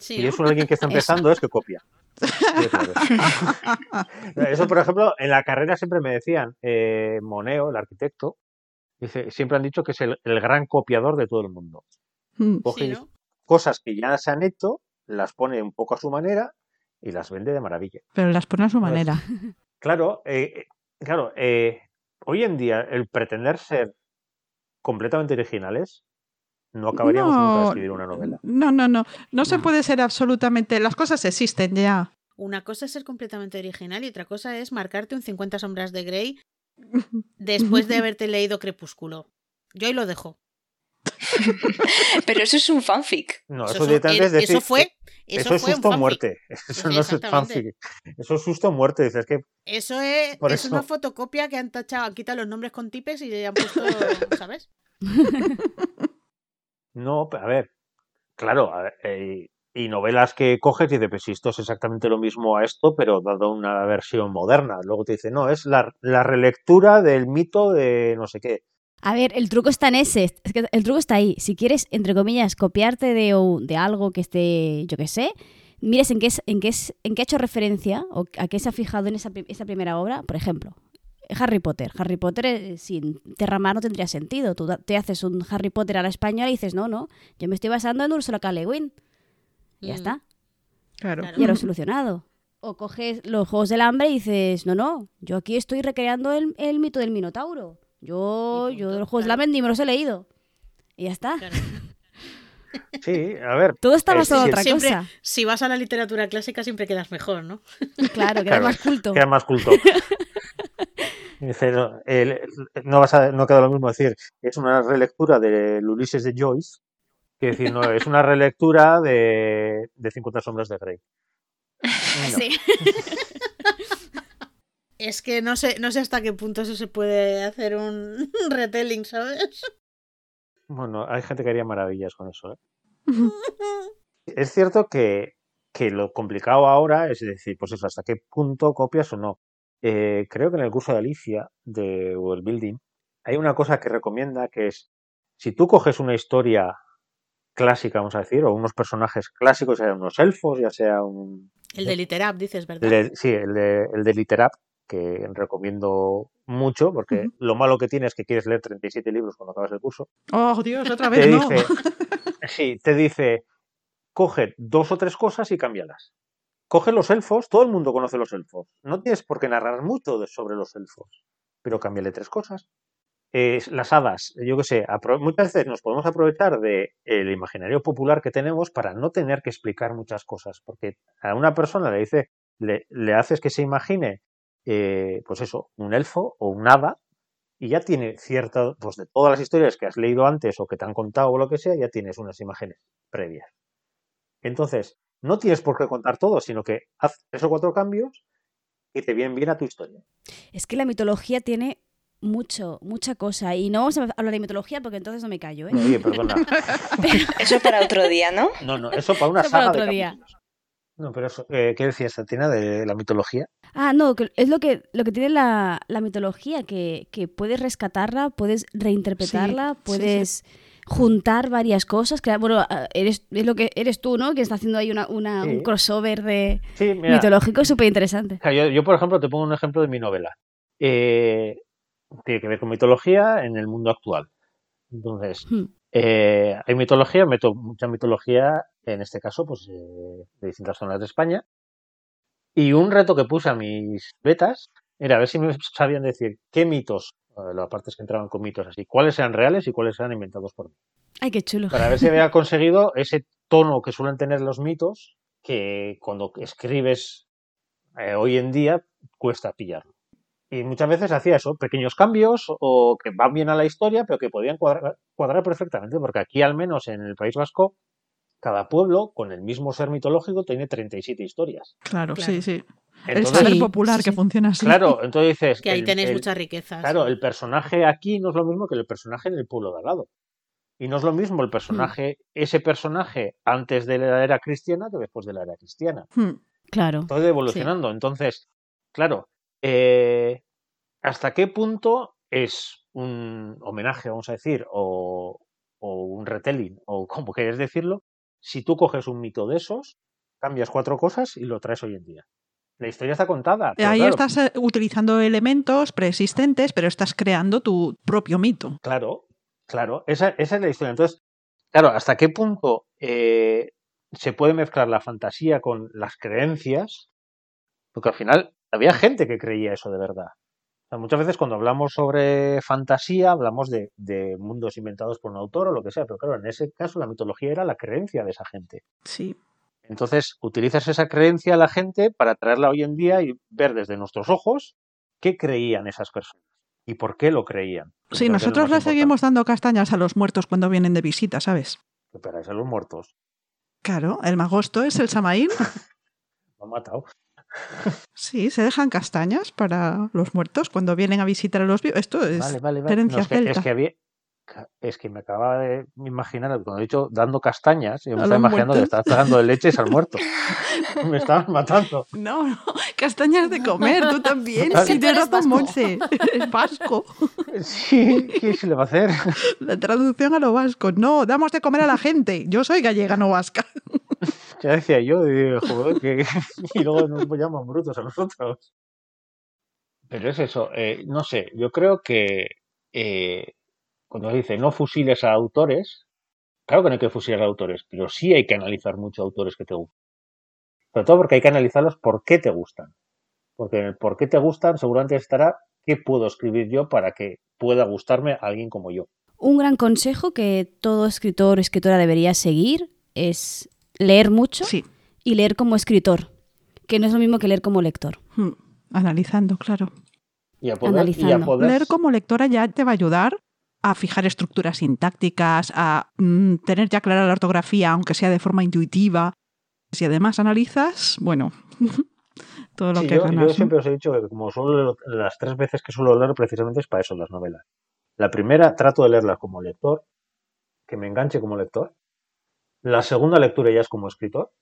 Sí, Si es un alguien que está Eso. empezando, es que copia. Eso, por ejemplo, en la carrera siempre me decían, eh, Moneo, el arquitecto, dice, siempre han dicho que es el, el gran copiador de todo el mundo. Mm. Coge Sí, ¿no? cosas que ya se han hecho, las pone un poco a su manera y las vende de maravilla. Pero las pone a su manera. Claro, eh, eh, claro, eh, hoy en día el pretender ser completamente originales, no acabaríamos nunca de No, escribir una novela. no, no, no. No se No. puede ser absolutamente. Las cosas existen ya. Una cosa es ser completamente original y otra cosa es marcarte un 50 sombras de Grey después de haberte leído Crepúsculo. Yo ahí lo dejo. Pero eso es un fanfic. No, Eso, eso, directamente es decir, eso fue, eso eso es fue un susto o muerte. Eso no es fanfic. Eso es susto o muerte. Dices que Eso es, Por es una eso- fotocopia que han tachado, han quitado los nombres con tipes y le han puesto, ¿sabes? No, a ver, claro, a ver, eh, y novelas que coges y dices, pues esto es exactamente lo mismo a esto, pero dado una versión moderna. Luego te dice, no, es la, la relectura del mito de no sé qué. A ver, el truco está en ese. Es que el truco está ahí. Si quieres, entre comillas, copiarte de, de algo que esté, yo qué sé, mires en qué, es, en, qué es, en qué ha hecho referencia o a qué se ha fijado en esa, esa primera obra. Por ejemplo, Harry Potter. Harry Potter eh, sin Terramar no tendría sentido. Tú te haces un Harry Potter a la española y dices, no, no, yo me estoy basando en Ursula K. Le Guin. Y ya Mm. está. Claro. Ya lo he solucionado. O coges los Juegos del Hambre y dices, no, no, yo aquí estoy recreando el, el mito del Minotauro. Yo, yo los Juegos del claro. Hambre ni me los he leído. Y ya está. Claro. Sí, a ver. Todo está Eh, basado en otra Siempre- cosa. Si vas a la literatura clásica siempre quedas mejor, ¿no? Claro, que Claro. más culto. Queda más culto. Dice, no, el- no, vas a, no queda lo mismo decir, es una relectura del Ulises de Joyce, que decir, no, es una relectura de, de 50 sombras de Grey. No. Sí. Es que no sé, no sé hasta qué punto eso se puede hacer un retelling, ¿sabes? Bueno, hay gente que haría maravillas con eso. ¿eh? Es cierto que, que lo complicado ahora es decir, pues eso, hasta qué punto copias o no. Eh, creo que en el curso de Alicia de World Building hay una cosa que recomienda que es, si tú coges una historia clásica, vamos a decir, o unos personajes clásicos, ya sea unos elfos, ya sea un... El de Literap, dices, ¿verdad? el de- sí, el de, el de Literap, que recomiendo mucho, porque lo malo que tiene es que quieres leer 37 libros cuando acabas el curso. Oh, Dios, otra Te vez no. dice, sí, te dice, coge dos o tres cosas y cámbialas. Coge los elfos, todo el mundo conoce los elfos. No tienes por qué narrar mucho de- sobre los elfos, pero cámbiale tres cosas. Eh, las hadas, yo qué sé, muchas veces nos podemos aprovechar del imaginario popular que tenemos para no tener que explicar muchas cosas, porque a una persona le dice, le, le haces que se imagine, eh, pues eso, un elfo o un hada, y ya tiene cierta, pues de todas las historias que has leído antes o que te han contado o lo que sea, ya tienes unas imágenes previas. Entonces, no tienes por qué contar todo, sino que haz tres o cuatro cambios y te vienen bien a tu historia. Es que la mitología tiene mucho, mucha cosa. Y no vamos a hablar de mitología porque entonces no me callo, ¿eh? Oye, perdona. Eso para otro día, ¿no? No, no, eso para una Eso para saga de otro día. No, pero eso, eh, ¿qué decías, Tatina, de la mitología? Ah, no, que es lo que, lo que tiene la, la mitología, que, que puedes rescatarla, puedes reinterpretarla, sí, puedes juntar varias cosas. Que, bueno, ah, eres, es lo que eres tú, ¿no? Que está haciendo ahí una, una- Sí. un crossover de Sí, mira, mitológico súper interesante. yo, yo, por ejemplo, te pongo un ejemplo de mi novela. Eh, tiene que ver con mitología en el mundo actual. Entonces, Hmm. Eh, hay mitología, meto mucha mitología, en este caso, pues eh, de distintas zonas de España. Y un reto que puse a mis betas era a ver si me sabían decir qué mitos, eh, las partes que entraban con mitos así, cuáles eran reales y cuáles eran inventados por mí. Ay, qué chulo. Para ver si había conseguido ese tono que suelen tener los mitos, que cuando escribes eh, hoy en día cuesta pillarlo. Y muchas veces hacía eso, pequeños cambios o que van bien a la historia, pero que podían cuadrar, cuadrar perfectamente, porque aquí al menos en el País Vasco, cada pueblo con el mismo ser mitológico tiene 37 historias. Claro, Claro. sí, sí. el saber popular sí, que sí. funciona así. claro, entonces dices... Que ahí el- tenéis el- muchas riquezas. Claro, el personaje aquí no es lo mismo que el personaje en el pueblo de al lado. Y no es lo mismo el personaje, ese personaje antes de la era cristiana que después de la era cristiana. Hmm. Claro. Todo evolucionando. Entonces, claro, eh, ¿hasta qué punto es un homenaje, vamos a decir, o, o un retelling, o como quieres decirlo, si tú coges un mito de esos, cambias cuatro cosas y lo traes hoy en día? La historia está contada. Ahí claro, estás eh, utilizando elementos preexistentes, pero estás creando tu propio mito. Claro, claro, esa, esa es la historia. Entonces, claro, ¿hasta qué punto eh, se puede mezclar la fantasía con las creencias? Porque al final había gente que creía eso de verdad. Sea, muchas veces cuando hablamos sobre fantasía hablamos de, de mundos inventados por un autor o lo que sea, pero claro, en ese caso la mitología era la creencia de esa gente. Sí. Entonces, utilizas esa creencia a la gente para traerla hoy en día y ver desde nuestros ojos qué creían esas personas y por qué lo creían. Sí, Entonces, es nosotros le seguimos dando castañas a los muertos cuando vienen de visita, ¿sabes? ¿Qué esperáis a los muertos? Claro, el magosto es el Samaín. Lo han matado. Sí, se dejan castañas para los muertos cuando vienen a visitar a los vivos. Esto es Vale, vale, vale. herencia No, es, que, celta. es que había. Es que me acababa de imaginar, cuando he dicho dando castañas, yo me estaba imaginando que estabas dando leches al muerto. me estaban matando. No, no, castañas de comer, tú también. Tienes eres razón, vasco. Monse. Es vasco. Sí, ¿qué se le va a hacer? La traducción a lo vasco. No, damos de comer a la gente. Yo soy gallega, no vasca. Ya decía yo, y, joder, que... y luego nos llaman brutos a nosotros. Pero es eso, eh, no sé, yo creo que eh, cuando se dice no fusiles a autores, claro que no hay que fusilar a autores, pero sí hay que analizar mucho autores que te gustan. Sobre todo porque hay que analizarlos por qué te gustan. Porque en el por qué te gustan seguramente estará qué puedo escribir yo para que pueda gustarme a alguien como yo. Un gran consejo que todo escritor o escritora debería seguir es leer mucho Sí, y leer como escritor, que no es lo mismo que leer como lector. hmm, analizando, claro. Y a poder, y a poder- Leer como lectora ya te va a ayudar a fijar estructuras sintácticas, a mm, tener ya clara la ortografía, aunque sea de forma intuitiva. Si además analizas, bueno, todo lo Sí, que yo, ganas. yo siempre os he dicho que como suelo las tres veces que suelo leer precisamente es para eso las novelas. La primera trato de leerlas como lector, que me enganche como lector. La segunda lectura ya es como escritor,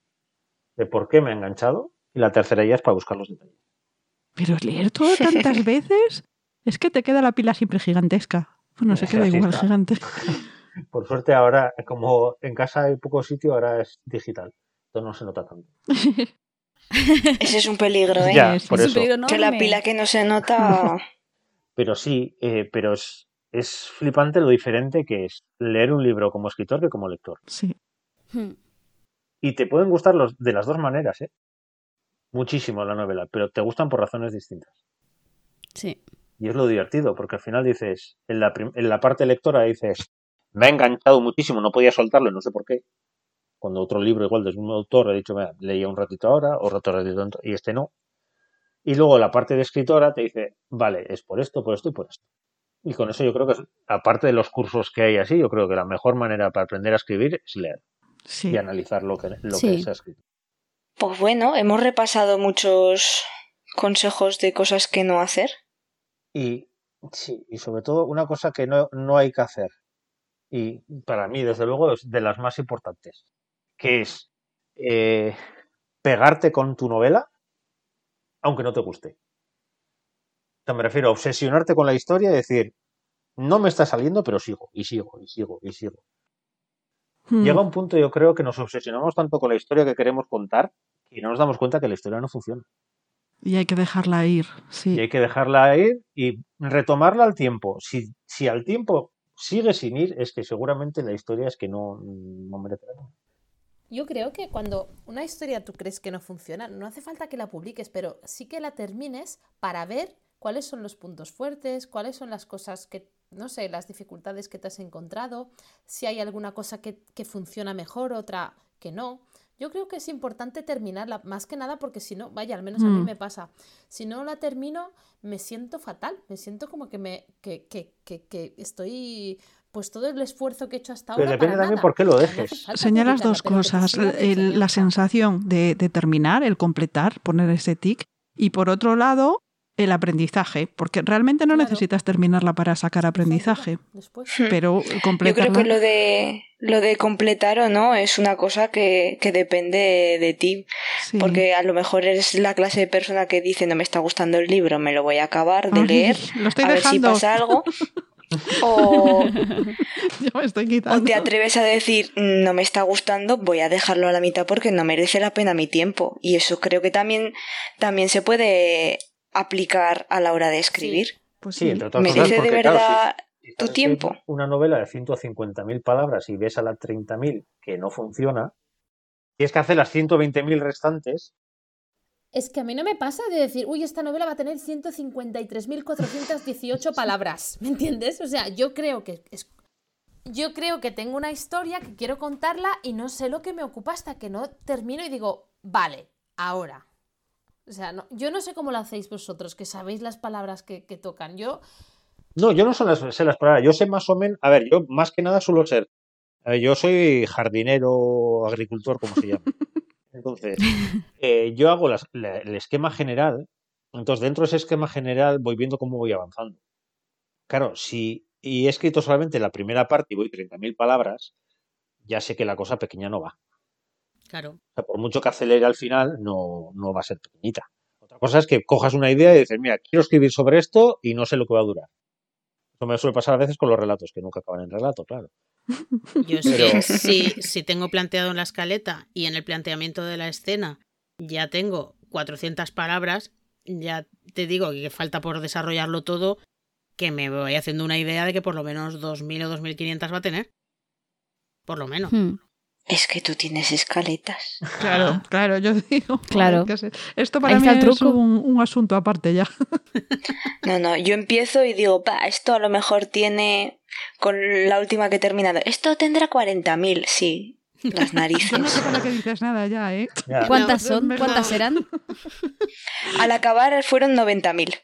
de por qué me ha enganchado. Y la tercera ya es para buscar los detalles. Pero leer todo tantas veces es que te queda la pila siempre gigantesca. Bueno, se queda igual gigante. Por suerte ahora, como en casa hay poco sitio, ahora es digital. Entonces no se nota tanto. Ese es un peligro, ¿eh? Ya, Es- por es un eso. peligro Que la pila que no se nota. Pero sí, eh, pero es, es flipante lo diferente que es leer un libro como escritor que como lector. Sí. Hmm. Y te pueden gustar los, de las dos maneras, ¿eh? Muchísimo la novela, pero te gustan por razones distintas. Sí. Y es lo divertido, porque al final dices, en la, en la parte lectora dices, me ha enganchado muchísimo, no podía soltarlo, y no sé por qué. Cuando otro libro igual del mismo autor he dicho, "Mira, leía un ratito ahora, o otro ratito y este no. Y luego la parte de escritora te dice, vale, es por esto, por esto y por esto. Y con eso yo creo que, aparte de los cursos que hay así, yo creo que la mejor manera para aprender a escribir es leer Sí. y analizar lo que, lo Sí. que se ha escrito. Pues bueno, hemos repasado muchos consejos de cosas que no hacer. Y sí, y sobre todo una cosa que no, no hay que hacer, y para mí, desde luego, es de las más importantes, que es eh, pegarte con tu novela, aunque no te guste. O sea, me refiero a obsesionarte con la historia y decir, no me está saliendo, pero sigo, y sigo, y sigo, y sigo. Hmm. Llega un punto, yo creo, que nos obsesionamos tanto con la historia que queremos contar y no nos damos cuenta que la historia no funciona. Y hay que dejarla ir. Sí. Y hay que dejarla ir y retomarla al tiempo. Si, si al tiempo sigue sin ir, es que seguramente la historia es que no, no merece la pena. Yo creo que cuando una historia tú crees que no funciona, no hace falta que la publiques, pero sí que la termines para ver cuáles son los puntos fuertes, cuáles son las cosas que, no sé, las dificultades que te has encontrado, si hay alguna cosa que, que funciona mejor, otra que no. Yo creo que es importante terminarla, más que nada porque si no, vaya, al menos a mí Mm. me pasa, si no la termino, me siento fatal, me siento como que me que, que, que, que estoy pues todo el esfuerzo que he hecho hasta Pero ahora. depende para también nada. por qué lo dejes. Señalas dos pero cosas. el- la sensación de, de terminar, el completar, poner ese tic. Y por otro lado, el aprendizaje. Porque realmente no Claro. necesitas terminarla para sacar aprendizaje. Después. Pero Yo creo completarla. que lo de lo de completar o no es una cosa que, que depende de ti. sí. Porque a lo mejor eres la clase de persona que dice no me está gustando el libro, me lo voy a acabar de Ay, leer, lo estoy a ver si dejando. pasa algo. O, Ya me estoy o te atreves a decir no me está gustando, voy a dejarlo a la mitad porque no merece la pena mi tiempo. Y eso creo que también, también se puede aplicar a la hora de escribir. Pues Sí, entre otras ¿Merece cosas, de porque claro, verdad si- si tu tiempo? Una novela de 150.000 palabras y ves a las 30.000 que no funciona, tienes que hacer las 120.000 restantes. Es que a mí no me pasa de decir, uy, esta novela va a tener 153.418 palabras, ¿me entiendes? O sea, yo creo que es... Yo creo que tengo una historia que quiero contarla y no sé lo que me ocupa hasta que no termino y digo, vale, ahora. O sea, no, yo no sé cómo lo hacéis vosotros, que sabéis las palabras que, que tocan. Yo, No, yo no son las, sé las palabras, yo sé más o menos. A ver, yo más que nada suelo ser. a ver, yo soy jardinero, agricultor, como se llama. Entonces, eh, yo hago las- la- el esquema general. Entonces, dentro de ese esquema general voy viendo cómo voy avanzando. Claro, si y he escrito solamente la primera parte y voy 30.000 palabras, ya sé que la cosa pequeña no va. Claro. O sea, por mucho que acelere al final, no, no va a ser pequeñita. Otra cosa es que cojas una idea y dices, mira, quiero escribir sobre esto y no sé lo que va a durar. Eso me suele pasar a veces con los relatos, que nunca acaban en relato, claro. Yo sí, Pero- si, si tengo planteado en la escaleta y en el planteamiento de la escena ya tengo 400 palabras, ya te digo que falta por desarrollarlo todo, que me voy haciendo una idea de que por lo menos 2.000 o 2.500 va a tener. Por lo menos. Hmm. Es que tú tienes escaletas. Claro, claro, yo digo. Claro. Esto para mí es un, un asunto aparte ya. No, no, yo empiezo y digo, pa, esto a lo mejor tiene, con la última que he terminado, esto tendrá 40.000, sí. Las narices. Yo no sé con lo que dices nada ya, ¿eh? Ya. ¿Cuántas son? ¿Cuántas eran? Al acabar fueron 90.000.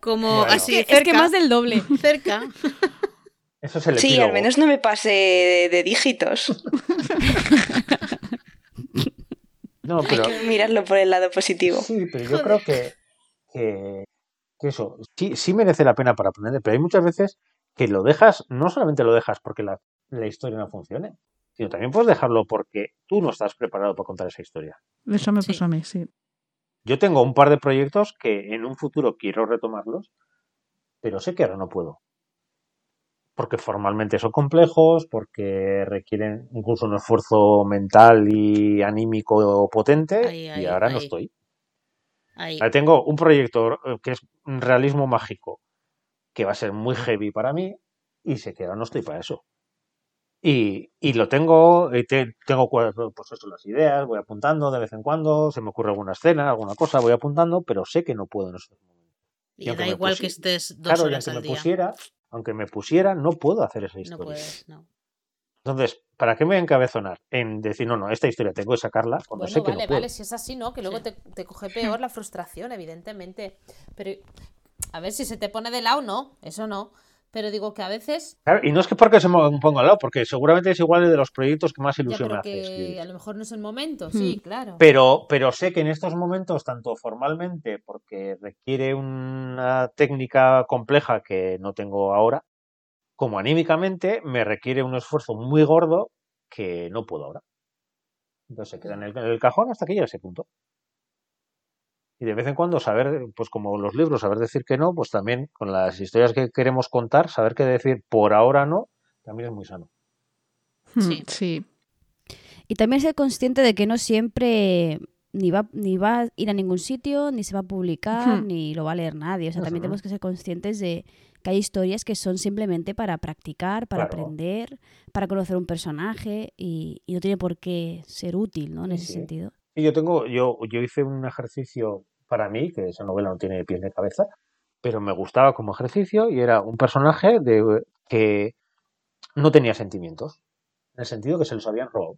Como Bueno. así, Es que, es que cerca, más del doble. cerca. Eso es el Sí, epílogo. al menos no me pasé de, de dígitos. No, Hay pero que mirarlo por el lado positivo. sí, pero yo creo que, que, que eso sí, sí merece la pena para aprender, pero hay muchas veces que lo dejas, no solamente lo dejas porque la, la historia no funcione, sino también puedes dejarlo porque tú no estás preparado para contar esa historia. Eso me Sí. pasó a mí, sí. Yo tengo un par de proyectos que en un futuro quiero retomarlos, pero sé que ahora no puedo. Porque formalmente son complejos, porque requieren incluso un esfuerzo mental y anímico potente, Ahí, ahí, y ahora no estoy. Ahí. Tengo un proyecto eh, que es un realismo mágico, que va a ser muy heavy para mí, y sé que ahora no estoy para eso. Y, y lo tengo, y te- tengo pues eso, las ideas, voy apuntando de vez en cuando, se me ocurre alguna escena, alguna cosa, voy apuntando, pero sé que no puedo en esos momentos. Y da igual que estés dos Claro, horas al me día. pusiera, aunque me pusiera, no puedo hacer esa No historia. puedes, no. Entonces, ¿para qué me voy a encabezonar? En decir, no, no, esta historia tengo que sacarla cuando Bueno, sé que vale, no puedo. vale, si es así, ¿no? Que luego Sí. te, te coge peor la frustración, evidentemente. Pero, a ver, si se te pone de lado, no, eso no. Pero digo que a veces, Claro, y no es que porque se me ponga al lado, porque seguramente es igual de los proyectos que más ya, ilusión me pero hace que escribir. a lo mejor no es el momento, Hmm. sí, claro. Pero, pero sé que en estos momentos, tanto formalmente, porque requiere una técnica compleja que no tengo ahora, como anímicamente, me requiere un esfuerzo muy gordo que no puedo ahora. Entonces se queda en el, en el cajón hasta que llegue a ese punto. Y de vez en cuando saber, pues como los libros, saber decir que no, pues también con las historias que queremos contar, saber qué decir por ahora no, también es muy sano. Hmm, Sí. sí. Y también ser consciente de que no siempre ni va, ni va a ir a ningún sitio, ni se va a publicar, ni lo va a leer nadie. O sea, también tenemos que ser conscientes de que hay historias que son simplemente para practicar, para Claro. aprender, para conocer un personaje y, y no tiene por qué ser útil, ¿no? En Sí, ese sí. sentido. Y yo tengo, yo, yo hice un ejercicio para mí, que esa novela no tiene pies ni cabeza, pero me gustaba como ejercicio y era un personaje de, que no tenía sentimientos, en el sentido que se los habían robado.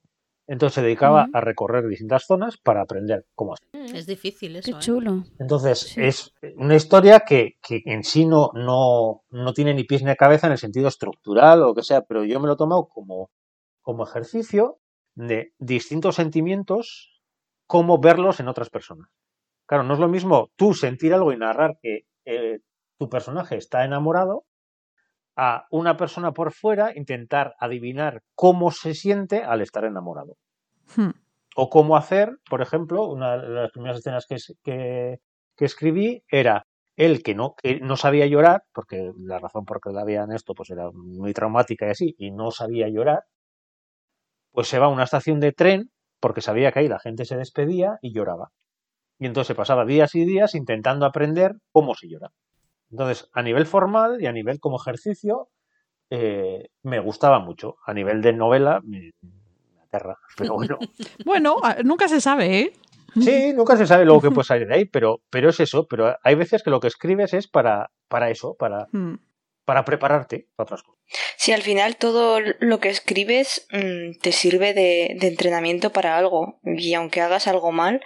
Entonces se dedicaba a recorrer distintas zonas para aprender cómo hacer. Mm. Es difícil eso, Qué ¿eh? chulo. Entonces Sí. es una historia que, que en sí no, no, no tiene ni pies ni cabeza en el sentido estructural o lo que sea, pero yo me lo he tomado como, como ejercicio de distintos sentimientos, cómo verlos en otras personas. Claro, no es lo mismo tú sentir algo y narrar que eh, tu personaje está enamorado a una persona por fuera intentar adivinar cómo se siente al estar enamorado. Hmm. O cómo hacer, por ejemplo, una de las primeras escenas que, es- que, que escribí era él que no, que no sabía llorar, porque la razón por que la habían esto pues era muy traumática y así, y no sabía llorar, pues se va a una estación de tren porque sabía que ahí la gente se despedía y lloraba. Y entonces se pasaba días y días intentando aprender cómo se llora. Entonces, a nivel formal y a nivel como ejercicio, eh, me gustaba mucho. A nivel de novela, me, me aterra. Pero bueno, Bueno, nunca se sabe, ¿eh? sí, nunca se sabe luego qué puede salir de ahí, pero, pero es eso. Pero hay veces que lo que escribes es para, para eso, para, Hmm. para prepararte para otras cosas. Si al final todo lo que escribes mm, te sirve de, de entrenamiento para algo y aunque hagas algo mal,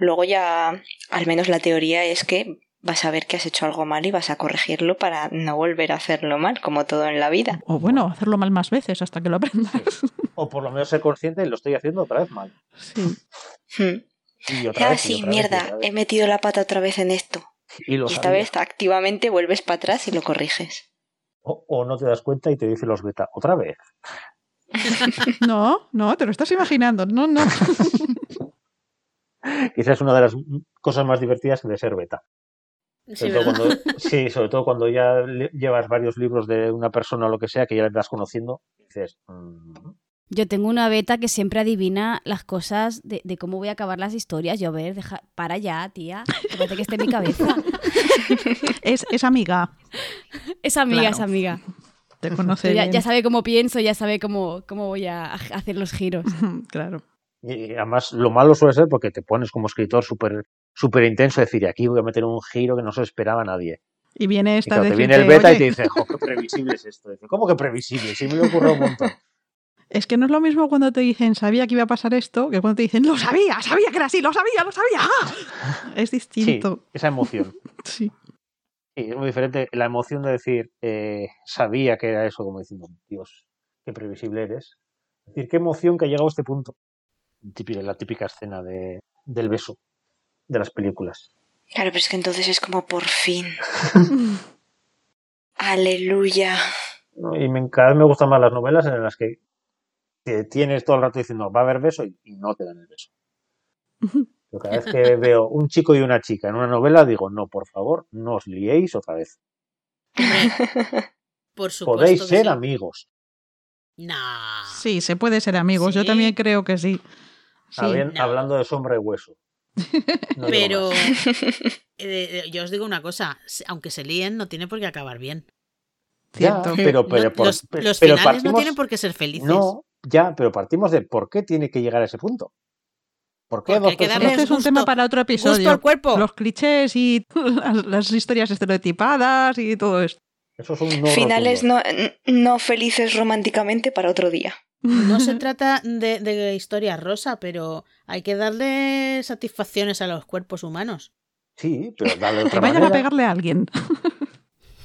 luego ya al menos la teoría es que vas a ver que has hecho algo mal y vas a corregirlo para no volver a hacerlo mal, como todo en la vida. O bueno, hacerlo mal más veces hasta que lo aprendas. O por lo menos ser consciente de lo estoy haciendo otra vez mal. Sí. Hmm. Y otra Ah, vez. y sí, otra vez, y mierda, otra vez. he metido la pata otra vez en esto. Y lo Y esta vez activamente vuelves para atrás y lo corriges. O, o no te das cuenta y te dice los beta otra vez. No, no, te lo estás imaginando. No, no. Quizás es una de las cosas más divertidas de ser beta. Sí, Sobre todo cuando, sí, sobre todo cuando ya le- llevas varios libros de una persona o lo que sea, que ya le vas conociendo, dices, mm, Yo tengo una beta que siempre adivina las cosas de, de cómo voy a acabar las historias. Yo, a ver, deja, para ya, tía. Que parece que esté en mi cabeza. Es, es amiga. Es amiga, Claro. es amiga. Te conoce Ya, bien. ya sabe cómo pienso, ya sabe cómo, cómo voy a hacer los giros. Claro. Y además lo malo suele ser porque te pones como escritor súper súper intenso, decir, aquí voy a meter un giro que no se esperaba nadie. Y viene Y esta claro, a te viene el beta y "Oye, te dice, jo, qué previsible es esto. Dice, ¿Cómo que previsible? Sí me lo ocurrió un montón. Es que no es lo mismo cuando te dicen sabía que iba a pasar esto que cuando te dicen lo sabía, sabía que era así, lo sabía, lo sabía. ¡Ah! Es Sí, distinto. esa emoción. Sí. Sí, es muy diferente la emoción de decir, eh, sabía que era eso, como diciendo, Dios, qué previsible eres. Es decir, qué emoción que ha llegado a este punto. Típica, la típica escena de, del beso de las películas. Claro, pero es que entonces es como por fin. Aleluya. ¿no? Y me, cada vez me gustan más las novelas en las que, que tienes todo el rato diciendo, va a haber beso y, y no te dan el beso. Pero cada vez que veo un chico y una chica en una novela, digo, no, por favor, no os liéis otra vez. Por supuesto. Podéis que ser sí. amigos. Nah. Sí, se puede ser amigos. Yo también creo que sí. Sí. Habían- No. Hablando de sombra y hueso. No Pero eh, eh, yo os digo una cosa, aunque se líen, no tiene por qué acabar bien. Ya, Cierto. pero, pero, No- por- los pe- los pero finales no tienen por qué ser felices. No, ya, pero partimos de por qué tiene que llegar a ese punto. ¿Por qué Porque dos darle Este es un tema para otro episodio. al cuerpo. Los clichés y las, las historias estereotipadas y todo esto. Eso es un no Finales no felices románticamente para otro día. No se trata de, de historia rosa, pero hay que darle satisfacciones a los cuerpos humanos. Sí, pero dale de Que otra vayan a pegarle a alguien.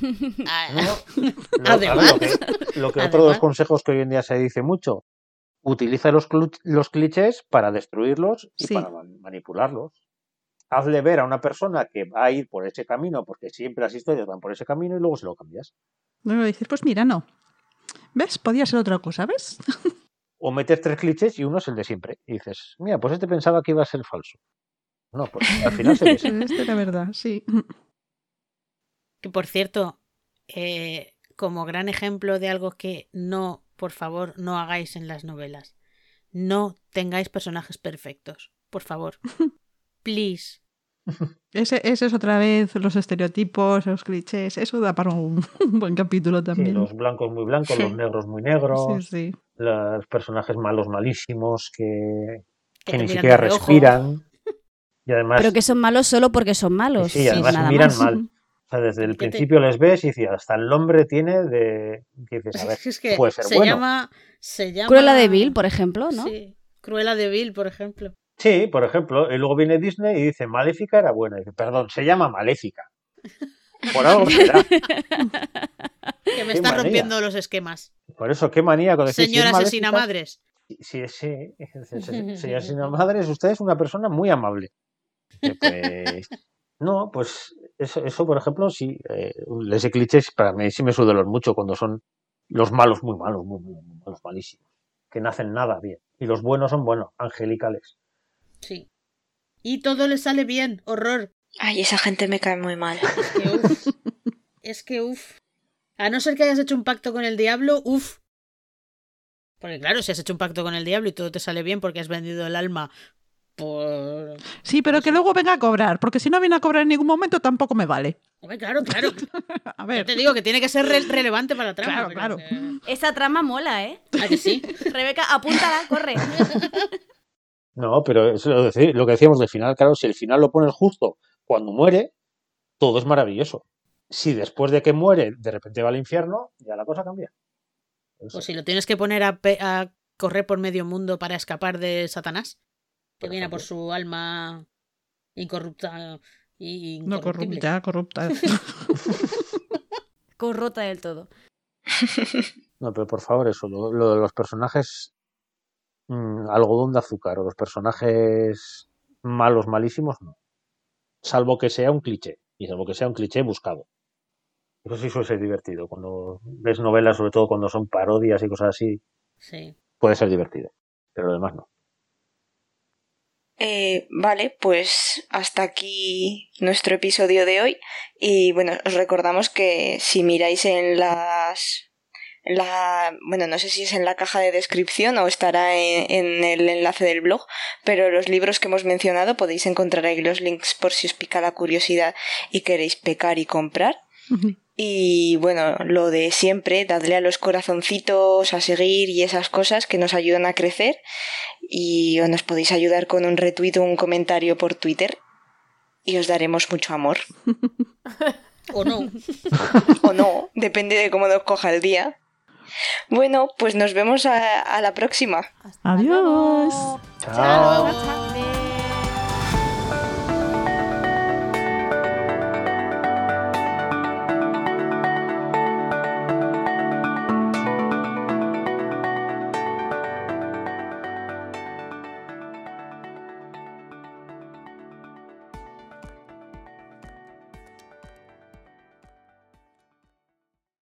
No, no, Además. Lo que, lo que otro de los consejos que hoy en día se dice mucho, utiliza los, los clichés para destruirlos y Sí. para man- manipularlos. Hazle ver a una persona que va a ir por ese camino, porque siempre las historias van por ese camino y luego se lo cambias. Luego dices, pues mira, no. ¿Ves? Podía ser otra cosa, ¿ves? O metes tres clichés y uno es el de siempre. Y dices, mira, pues este pensaba que iba a ser falso. No, pues al final se ese. Este era verdad, sí. Que por cierto, eh, como gran ejemplo de algo que no, por favor, no hagáis en las novelas. No tengáis personajes perfectos. Por favor. Please. Ese, ese es otra vez los estereotipos, los clichés. Eso da para un, un buen capítulo Sí, también. los blancos muy blancos, los negros muy negros, Sí, sí. los personajes malos malísimos que, Que ni siquiera respiran. Y además, Pero que son malos solo porque son malos. sí, además nada miran más. mal. O sea, desde el te- principio les ves y dices, hasta el nombre tiene de... que dices, a ver, Es que puede ser se bueno. llama. Se llama. Cruella de Vil, por ejemplo, ¿no? Sí. Cruella de Vil, por ejemplo. Sí, por ejemplo, y luego viene Disney y dice, Maléfica era buena. Y dice, perdón, se llama Maléfica. Por algo será. Que me está manía. rompiendo los esquemas. Por eso, qué manía con decir, si es Señora asesina madres. Es, sí, señora asesina madres, usted es una persona muy amable. Y Pues, no, pues eso, eso por ejemplo, sí, eh, ese cliché para mí sí me suele doler mucho cuando son los malos muy malos, muy, muy, muy malos, malísimos, que no hacen nada bien. Y los buenos son buenos, angelicales. Sí. Y todo le sale bien. Horror. Ay, esa gente me cae muy mal. Es que uf. es que uf. A no ser que hayas hecho un pacto con el diablo, uf. Porque claro, si has hecho un pacto con el diablo y todo te sale bien porque has vendido el alma por... Sí, pero que luego venga a cobrar, porque si no viene a cobrar en ningún momento tampoco me vale. Hombre, claro, claro. A Yo ver, te digo que tiene que ser re- relevante para la trama. Claro, claro. que- Esa trama mola, ¿eh? ¿A que sí? Rebeca, apúntala, corre. No, pero es lo, que decíamos del final, claro, si el final lo pones justo cuando muere, todo es maravilloso. Si después de que muere de repente va al infierno, ya la cosa cambia. Eso. O si lo tienes que poner a, pe- a correr por medio mundo para escapar de Satanás, que Por viene por su alma incorrupta y no corrupta, corrupta. Corrota del todo. No, pero por favor, eso, lo, lo de los personajes mm, algodón de azúcar o los personajes malos, malísimos, no. Salvo que sea un cliché, y salvo que sea un cliché buscado. Eso sí suele ser divertido. Cuando ves novelas, sobre todo cuando son parodias y cosas así, Sí. puede ser divertido. Pero lo demás no. Eh, vale, pues hasta aquí nuestro episodio de hoy. Y bueno, os recordamos que si miráis en las. La, bueno, no sé si es en la caja de descripción o estará en, en el enlace del blog, pero los libros que hemos mencionado podéis encontrar ahí los links por si os pica la curiosidad y queréis pecar y comprar. Y bueno, lo de siempre, dadle a los corazoncitos, a seguir y esas cosas que nos ayudan a crecer. Y o nos podéis ayudar con un retweet o un comentario por Twitter. Y os daremos mucho amor. O no. O no, depende de cómo nos coja el día. Bueno, pues nos vemos a, a la próxima. Hasta Adiós. luego. Chao. luego.